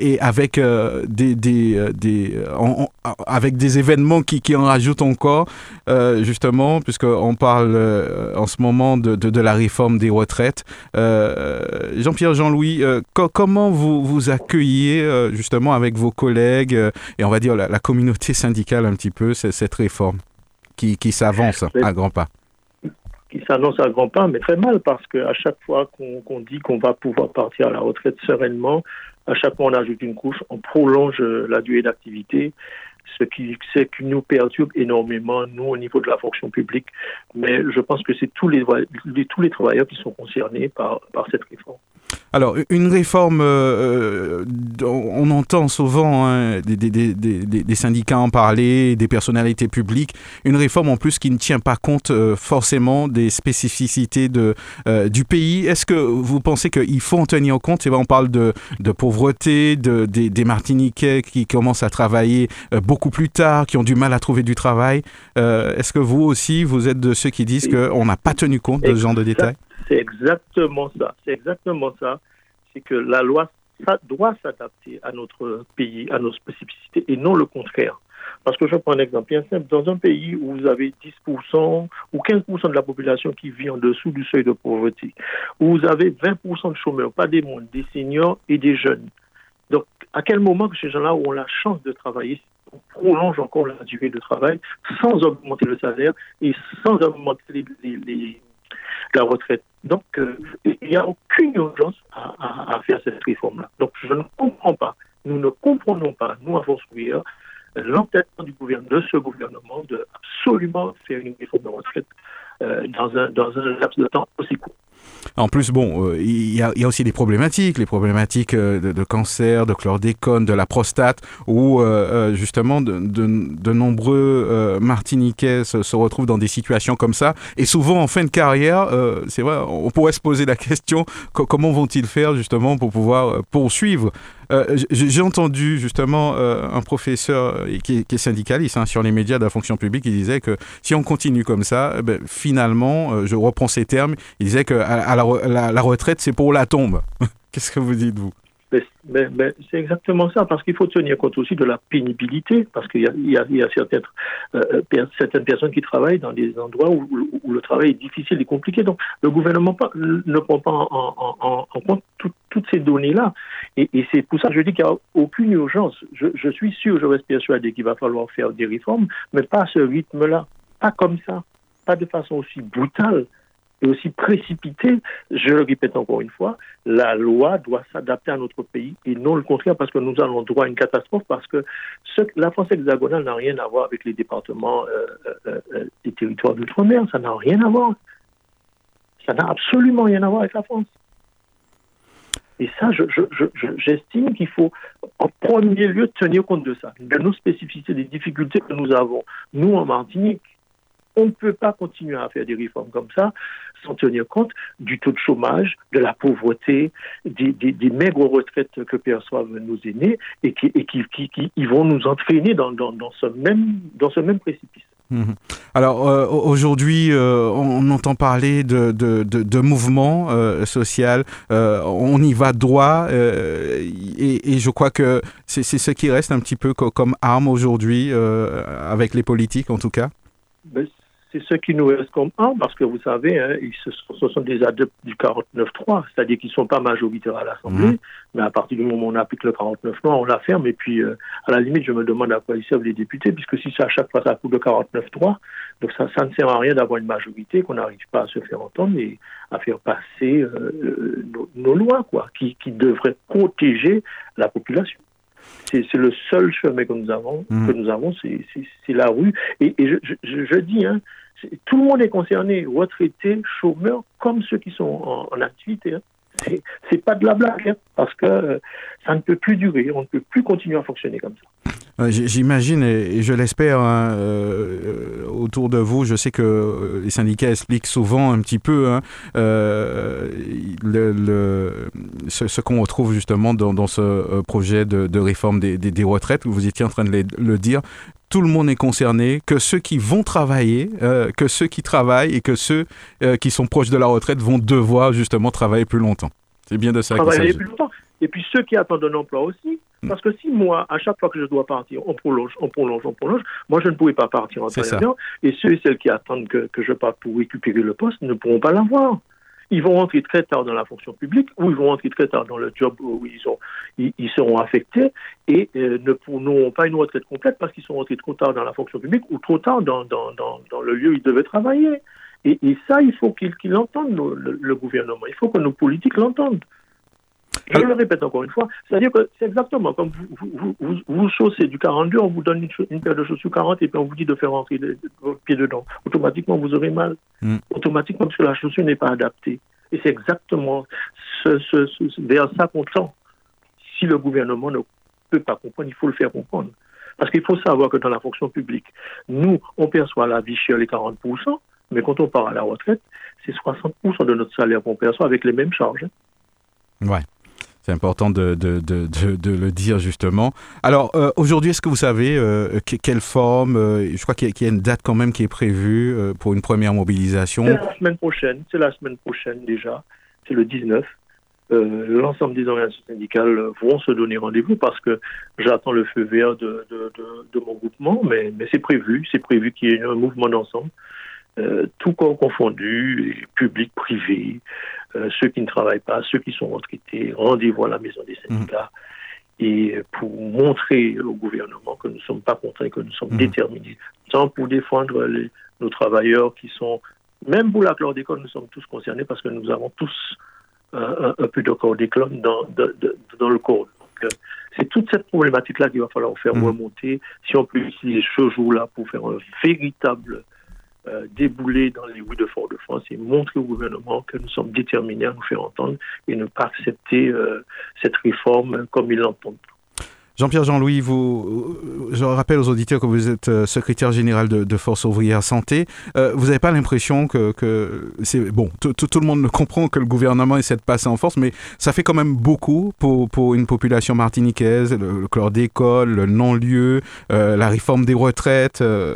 [SPEAKER 1] et avec des, avec des événements qui, qui en rajoutent encore, justement, puisqu'on parle en ce moment de, de, la réforme des retraites. Jean-Pierre Jean-Louis, comment vous vous accueillez justement avec vos collègues euh, et on va dire la, communauté syndicale un petit peu, cette réforme qui, qui s'avance à grands pas.
[SPEAKER 5] Qui s'annonce à grands pas, mais très mal parce qu'à chaque fois qu'on dit qu'on va pouvoir partir à la retraite sereinement, à chaque fois on ajoute une couche, on prolonge euh, la durée d'activité, ce qui, nous perturbe énormément, nous, au niveau de la fonction publique. Mais je pense que c'est tous les, tous les travailleurs qui sont concernés par, cette réforme.
[SPEAKER 1] Alors, une réforme, euh, euh, on entend souvent hein, des, syndicats en parler, des personnalités publiques, une réforme en plus qui ne tient pas compte euh, forcément des spécificités de, du pays. Est-ce que vous pensez qu'il faut en tenir compte? On parle de, pauvreté, de, des, Martiniquais qui commencent à travailler beaucoup plus tard, qui ont du mal à trouver du travail. Est-ce que vous aussi, vous êtes de ceux qui disent qu'on n'a pas tenu compte de ce genre de détails?
[SPEAKER 5] C'est exactement ça. C'est exactement ça. C'est que la loi ça doit s'adapter à notre pays, à nos spécificités, et non le contraire. Parce que je prends un exemple bien simple. Dans un pays où vous avez 10% ou 15% de la population qui vit en dessous du seuil de pauvreté, où vous avez 20% de chômeurs, pas des mondes, des seniors et des jeunes. À quel moment que ces gens-là ont la chance de travailler, on prolonge encore la durée de travail sans augmenter le salaire et sans augmenter les la retraite. Donc, euh, il n'y a aucune urgence à, faire cette réforme-là. Donc, je ne comprends pas, nous ne comprenons pas, nous, à Force l'entêtement du gouvernement, de ce gouvernement de absolument faire une réforme de retraite euh, dans, un, dans un laps de temps aussi court.
[SPEAKER 1] En plus, bon, euh, il y, a aussi des problématiques, les problématiques euh, de, cancer, de chlordécone, de la prostate, où euh, justement de, nombreux Martiniquais se, retrouvent dans des situations comme ça. Et souvent, en fin de carrière, c'est vrai, on pourrait se poser la question comment vont-ils faire justement pour pouvoir poursuivre? J'ai entendu justement un professeur qui est, syndicaliste hein, sur les médias de la fonction publique, il disait que si on continue comme ça, eh ben, finalement, je reprends ces termes, il disait que à, la, retraite, c'est pour la tombe. Qu'est-ce que vous dites, vous?
[SPEAKER 5] C'est exactement ça, parce qu'il faut tenir compte aussi de la pénibilité, parce qu'il y a, certaines, personnes qui travaillent dans des endroits où, le travail est difficile et compliqué. Donc, le gouvernement ne prend pas en, compte tout, toutes ces données-là. Et, et c'est pour ça que je dis qu'il n'y a aucune urgence. Je, je suis sûr, je reste persuadé qu'il va falloir faire des réformes, mais pas à ce rythme-là, pas comme ça, pas de façon aussi brutale et aussi précipité, je le répète encore une fois, la loi doit s'adapter à notre pays et non le contraire parce que nous allons droit à une catastrophe parce que ce, la France hexagonale n'a rien à voir avec les départements euh, euh, euh des territoires d'outre-mer, ça n'a rien à voir. Ça n'a absolument rien à voir avec la France. Et ça, j'estime je, je, qu'il faut en premier lieu tenir compte de ça, de nos spécificités, des difficultés que nous avons, nous en Martinique. On ne peut pas continuer à faire des réformes comme ça sans tenir compte du taux de chômage, de la pauvreté, des, des, des maigres retraites que perçoivent nos aînés et qui, et qui, qui, qui vont nous entraîner dans, dans, dans, ce même, dans ce même précipice.
[SPEAKER 1] Mhm. Alors euh, aujourd'hui, euh, on entend parler de, de, de, de mouvement euh, social, on y va droit et, et, je crois que c'est ce qui reste un petit peu comme arme aujourd'hui avec les politiques en tout cas.
[SPEAKER 5] C'est ce qui nous reste comme un, parce que vous savez, hein, ils, ce, ce, sont des adeptes du 49-3, c'est-à-dire qu'ils ne sont pas majoritaires à l'Assemblée, mmh. mais à partir du moment où on applique le 49-3, on la ferme, et puis euh, à la limite, je me demande à quoi ils servent les députés, puisque si c'est à chaque fois ça coûte le 49-3, donc ça, ça ne sert à rien d'avoir une majorité, qu'on n'arrive pas à se faire entendre et à faire passer euh, nos, nos, lois, quoi, qui, qui devraient protéger la population c'est le seul chemin que nous avons, mmh. que nous avons, c'est la rue. Et, et je, je, je, dis, hein, tout le monde est concerné, retraités, chômeurs, comme ceux qui sont en, en activité. Hein. C'est pas de la blague, hein, parce que euh, ça ne peut plus durer, on ne peut plus continuer à fonctionner comme ça.
[SPEAKER 1] J'imagine et je l'espère hein, euh, autour de vous. Je sais que euh, les syndicats expliquent souvent un petit peu hein, euh, le, le, ce, ce qu'on retrouve justement dans, dans, ce euh, projet de, de réforme des, des, des, retraites. Vous étiez en train de le, le dire. Tout le monde est concerné, que ceux qui vont travailler, euh, que ceux qui travaillent et que ceux euh, qui sont proches de la retraite vont devoir justement travailler plus longtemps. C'est bien de ça qu'il s'agit.
[SPEAKER 5] plus longtemps. Et puis ceux qui attendent un emploi aussi. Parce que si moi, à chaque fois que je dois partir, on prolonge, on prolonge, on prolonge, moi je ne pourrai pas partir en temps Et ceux et celles qui attendent que, que je parte pour récupérer le poste ne pourront pas l'avoir. Ils vont rentrer très tard dans la fonction publique ou ils vont rentrer très tard dans le job où ils, ont, ils, ils seront affectés et euh, ne n'auront pas une retraite complète parce qu'ils sont rentrés trop tard dans la fonction publique ou trop tard dans, dans, dans, dans le lieu où ils devaient travailler. Et, et ça, il faut qu'ils qu l'entendent, le, le, gouvernement. Il faut que nos politiques l'entendent. Je le répète encore une fois, c'est-à-dire que c'est exactement comme vous, vous, vous, vous, chaussez du 42, on vous donne une, une, paire de chaussures 40 et puis on vous dit de faire rentrer votre pied dedans. Automatiquement, vous aurez mal. Mm. Automatiquement, parce que la chaussure n'est pas adaptée. Et c'est exactement ce, ce, ce, vers ça qu'on tend. Si le gouvernement ne peut pas comprendre, il faut le faire comprendre. Parce qu'il faut savoir que dans la fonction publique, nous, on perçoit la vie chère les 40%, mais quand on part à la retraite, c'est 60% de notre salaire qu'on perçoit avec les mêmes charges.
[SPEAKER 1] Ouais. C'est important de, de, de, de, le dire justement. Alors euh, aujourd'hui, est-ce que vous savez euh, que, quelle forme euh, Je crois qu'il y, qu y, a une date quand même qui est prévue euh, pour une première mobilisation?
[SPEAKER 5] C'est la semaine prochaine. C'est la semaine prochaine déjà. C'est le 19. Euh, L'ensemble des organisations syndicales vont se donner rendez-vous parce que j'attends le feu vert de, de mon groupement, mais, mais c'est prévu. C'est prévu qu'il y ait un mouvement d'ensemble. Euh, tout corps confondu, public, privé, euh, ceux qui ne travaillent pas, ceux qui sont retraités, rendez-vous à la maison des syndicats. Mmh. Et pour montrer au gouvernement que nous ne sommes pas contraints, que nous sommes mmh. déterminés, tant pour défendre les, nos travailleurs qui sont, même pour la chlordécone, nous sommes tous concernés parce que nous avons tous euh, un, un, peu de chlordécone dans, de, de, dans le corps. Donc, euh, c'est toute cette problématique-là qu'il va falloir faire mmh. remonter. Si on peut utiliser ce jour-là pour faire un véritable euh, débouler dans les rues de Fort-de-France et montrer au gouvernement que nous sommes déterminés à nous faire entendre et ne pas accepter euh, cette réforme comme ils l'entendent.
[SPEAKER 1] Jean-Pierre Jean-Louis, vous, je rappelle aux auditeurs que vous êtes euh, secrétaire général de, Force ouvrière santé. Euh, vous n'avez pas l'impression que, c'est bon, tout, le monde comprend que le gouvernement essaie de passer en force, mais ça fait quand même beaucoup pour, une population martiniquaise, le, le chlordécone, le non-lieu, euh, la réforme des retraites. Euh,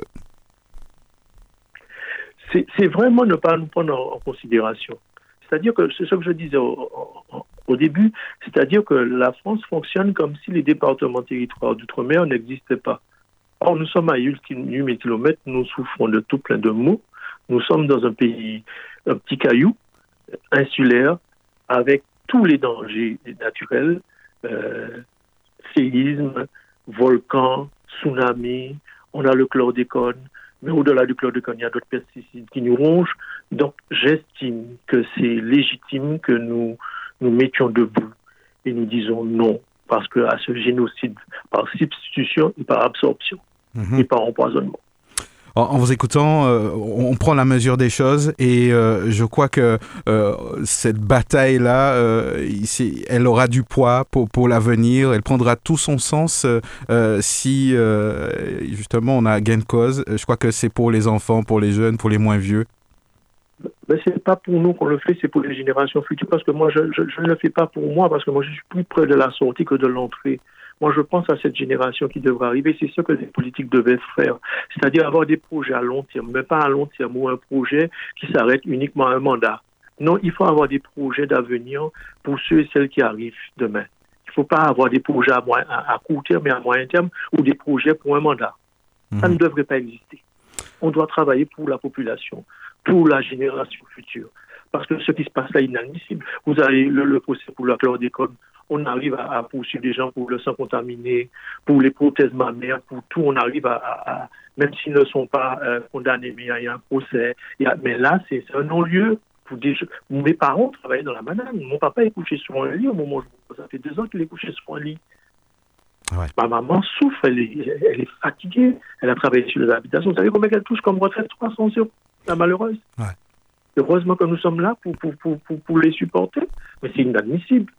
[SPEAKER 5] c'est vraiment ne pas nous prendre en, considération. C'est-à-dire que c'est ce que je disais au, au début, c'est-à-dire que la France fonctionne comme si les départements territoires d'outre-mer n'existaient pas. Or, nous sommes à 8 km, nous souffrons de tout plein de maux. Nous sommes dans un pays, un petit caillou, insulaire, avec tous les dangers naturels, euh, séisme, volcan, tsunami, on a le chlordécone, mais au-delà du chlordécone, il y a d'autres pesticides qui nous rongent. Donc, j'estime que c'est légitime que nous nous mettions debout et nous disons non, parce que à ce génocide par substitution et par absorption
[SPEAKER 1] Mhm.
[SPEAKER 5] et par empoisonnement.
[SPEAKER 1] En, en vous écoutant, euh, on prend la mesure des choses et euh, je crois que euh, cette bataille-là, euh, elle aura du poids pour, pour l'avenir. Elle prendra tout son sens euh, si justement on a gain de cause. Je crois que c'est pour les enfants, pour les jeunes, pour les moins vieux.
[SPEAKER 5] Mais c'est pas pour nous qu'on le fait, c'est pour les générations futures. Parce que moi, je, je- je ne le fais pas pour moi, parce que moi, je suis plus près de la sortie que de l'entrée. Moi, je pense à cette génération qui devra arriver. C'est ce que les politiques devaient faire. C'est-à-dire avoir des projets à long terme, mais pas à long terme ou un projet qui s'arrête uniquement à un mandat. Non, il faut avoir des projets d'avenir pour ceux et celles qui arrivent demain. Il ne faut pas avoir des projets à, moyen- à, à court terme et à moyen terme ou des projets pour un mandat. Ça ne devrait pas exister. On doit travailler pour la population, pour la génération future. Parce que ce qui se passe là est inadmissible. Vous avez le, le procès pour la chlordécone. On arrive à, à poursuivre des gens pour le sang contaminé, pour les prothèses mammaires, pour tout. On arrive à, à- à- même s'ils ne sont pas euh, condamnés, mais il y a un procès. Il y a- mais là, c'est un non-lieu. Mes parents travaillaient dans la banane. Mon papa est couché sur un lit au moment où je. Ça fait deux ans qu'il est couché sur un lit.
[SPEAKER 1] Ouais.
[SPEAKER 5] Ma maman souffre, elle est, elle est fatiguée. Elle a travaillé sur les habitations. Vous savez combien elle touche comme retraite? 300 euros, la malheureuse.
[SPEAKER 1] Ouais.
[SPEAKER 5] Heureusement que nous sommes là pour, pour, pour, pour, pour les supporter. Mais c'est inadmissible.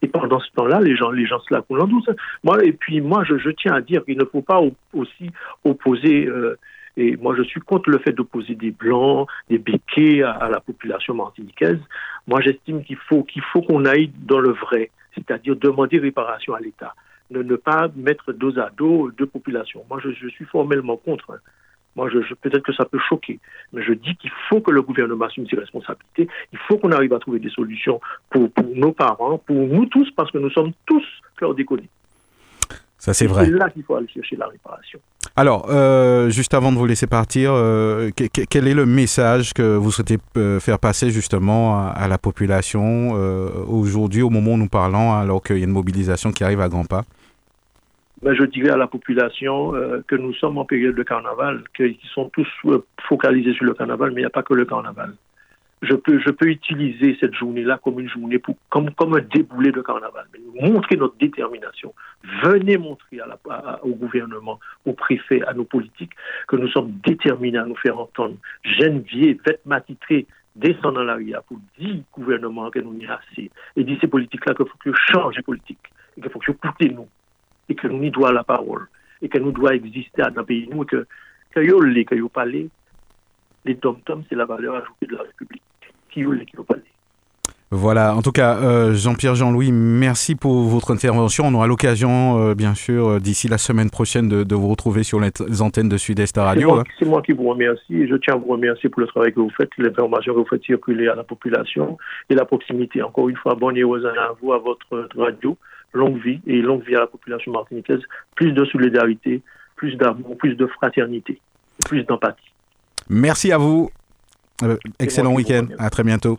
[SPEAKER 5] Et pendant ce temps-là, les gens, les gens se la coulent en douce. Moi, et puis moi, je, je tiens à dire qu'il ne faut pas au- aussi opposer. euh, et moi, je suis contre le fait d'opposer des blancs, des béquets à, à la population martiniquaise. Moi, j'estime qu'il faut qu'il faut qu'on aille dans le vrai, c'est-à-dire demander réparation à l'État, ne, ne pas mettre dos à dos deux populations. Moi, je, je suis formellement contre. Moi, je, je- peut-être que ça peut choquer, mais je dis qu'il faut que le gouvernement assume ses responsabilités. Il faut qu'on arrive à trouver des solutions pour, pour nos parents, pour nous tous, parce que nous sommes tous chlordéconés.
[SPEAKER 1] Ça, c'est vrai.
[SPEAKER 5] C'est là qu'il faut aller chercher la réparation.
[SPEAKER 1] Alors, euh, juste avant de vous laisser partir, euh, que- que- quel est le message que vous souhaitez euh, faire passer justement à, à la population euh, aujourd'hui, au moment où nous parlons, alors qu'il y a une mobilisation qui arrive à grands pas?
[SPEAKER 5] Ben, je dirais à la population euh, que nous sommes en période de carnaval, qu'ils sont tous euh, focalisés sur le carnaval, mais il n'y a pas que le carnaval. Je peux, je peux utiliser cette journée-là comme une journée pour, comme, comme un déboulé de carnaval. Mais montrer notre détermination. Venez montrer à la, à- au gouvernement, aux préfets, à nos politiques que nous sommes déterminés à nous faire entendre. Vieilles, vêtements titrés, descendent dans la pour dire au gouvernement que nous n'y assez. Et dire ces politiques-là qu'il faut que changent les politiques. Et qu'il faut que nous et que nous doit la parole et que nous doit exister dans le pays. Nous et que que yo les que les dom-toms c'est la valeur ajoutée de la République. Qui yo les qui
[SPEAKER 1] Voilà, en tout cas, euh, Jean-Pierre Jean-Louis, merci pour votre intervention. On aura l'occasion, euh, bien sûr, euh, d'ici la semaine prochaine, de, de vous retrouver sur les antennes de Sud-Est
[SPEAKER 5] c'est
[SPEAKER 1] Radio.
[SPEAKER 5] moi,
[SPEAKER 1] hein.
[SPEAKER 5] c'est moi qui vous remercie et je tiens à vous remercier pour le travail que vous faites l'information que vous faites circuler à la population et la proximité encore une fois bonne et heureuse à vous à votre radio longue vie et longue vie à la population martiniquaise plus de solidarité plus d'amour plus de fraternité plus d'empathie
[SPEAKER 1] Merci à vous. Euh, excellent week-end. À très bientôt.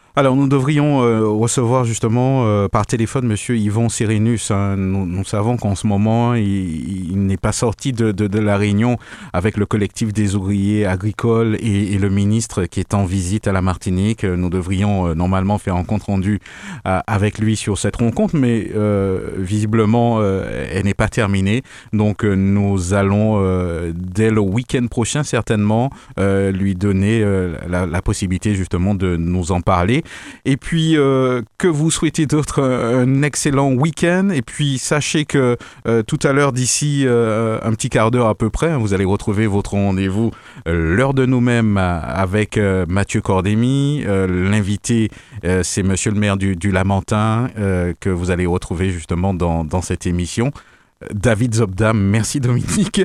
[SPEAKER 1] Alors, nous devrions euh, recevoir justement euh, par téléphone Monsieur Yvon Sérénus. hein. Nous, savons qu'en ce moment, il, n'est pas sorti de, la réunion avec le collectif des ouvriers agricoles et, le ministre qui est en visite à la Martinique. Nous devrions euh, normalement faire un compte rendu avec lui sur cette rencontre, mais visiblement, elle n'est pas terminée. Donc, nous allons, dès le week-end prochain certainement, lui donner la possibilité justement de nous en parler. Et puis, euh, que vous souhaitez d'autre Un excellent week-end. Et puis, sachez que tout à l'heure, d'ici un petit quart d'heure à peu près, vous allez retrouver votre rendez-vous l'heure de nous-mêmes avec Mathieu Cordémy. L'invité, c'est Monsieur le maire du, Lamentin, que vous allez retrouver justement dans cette émission. David Zobdam. Merci Dominique.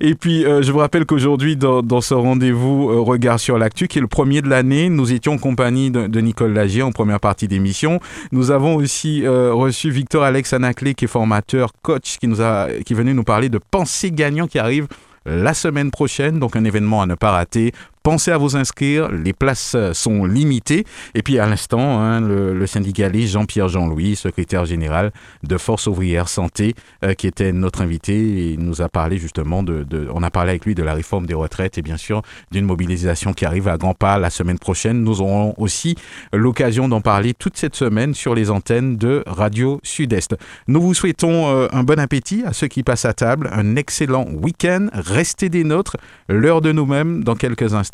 [SPEAKER 1] Et puis, euh, je vous rappelle qu'aujourd'hui, dans, ce rendez-vous euh, Regard sur l'actu, qui est le premier de l'année, nous étions en compagnie de, Nicole Lagier en première partie d'émission. Nous avons aussi euh, reçu Victor Alex Anaclé, qui est formateur, coach, qui, nous a, qui est venu nous parler de Pensée gagnant qui arrive la semaine prochaine, donc un événement à ne pas rater Pensez à vous inscrire, les places euh, sont limitées. Et puis à l'instant, hein, le, syndicaliste Jean-Pierre Jean-Louis, secrétaire général de Force ouvrière santé, euh, qui était notre invité, nous a parlé justement de, on a parlé avec lui de la réforme des retraites et bien sûr d'une mobilisation qui arrive à grands pas la semaine prochaine. Nous aurons aussi l'occasion d'en parler toute cette semaine sur les antennes de Radio Sud-Est. Nous vous souhaitons euh, un bon appétit à ceux qui passent à table, un excellent week-end. Restez des nôtres, l'heure de nous-mêmes dans quelques instants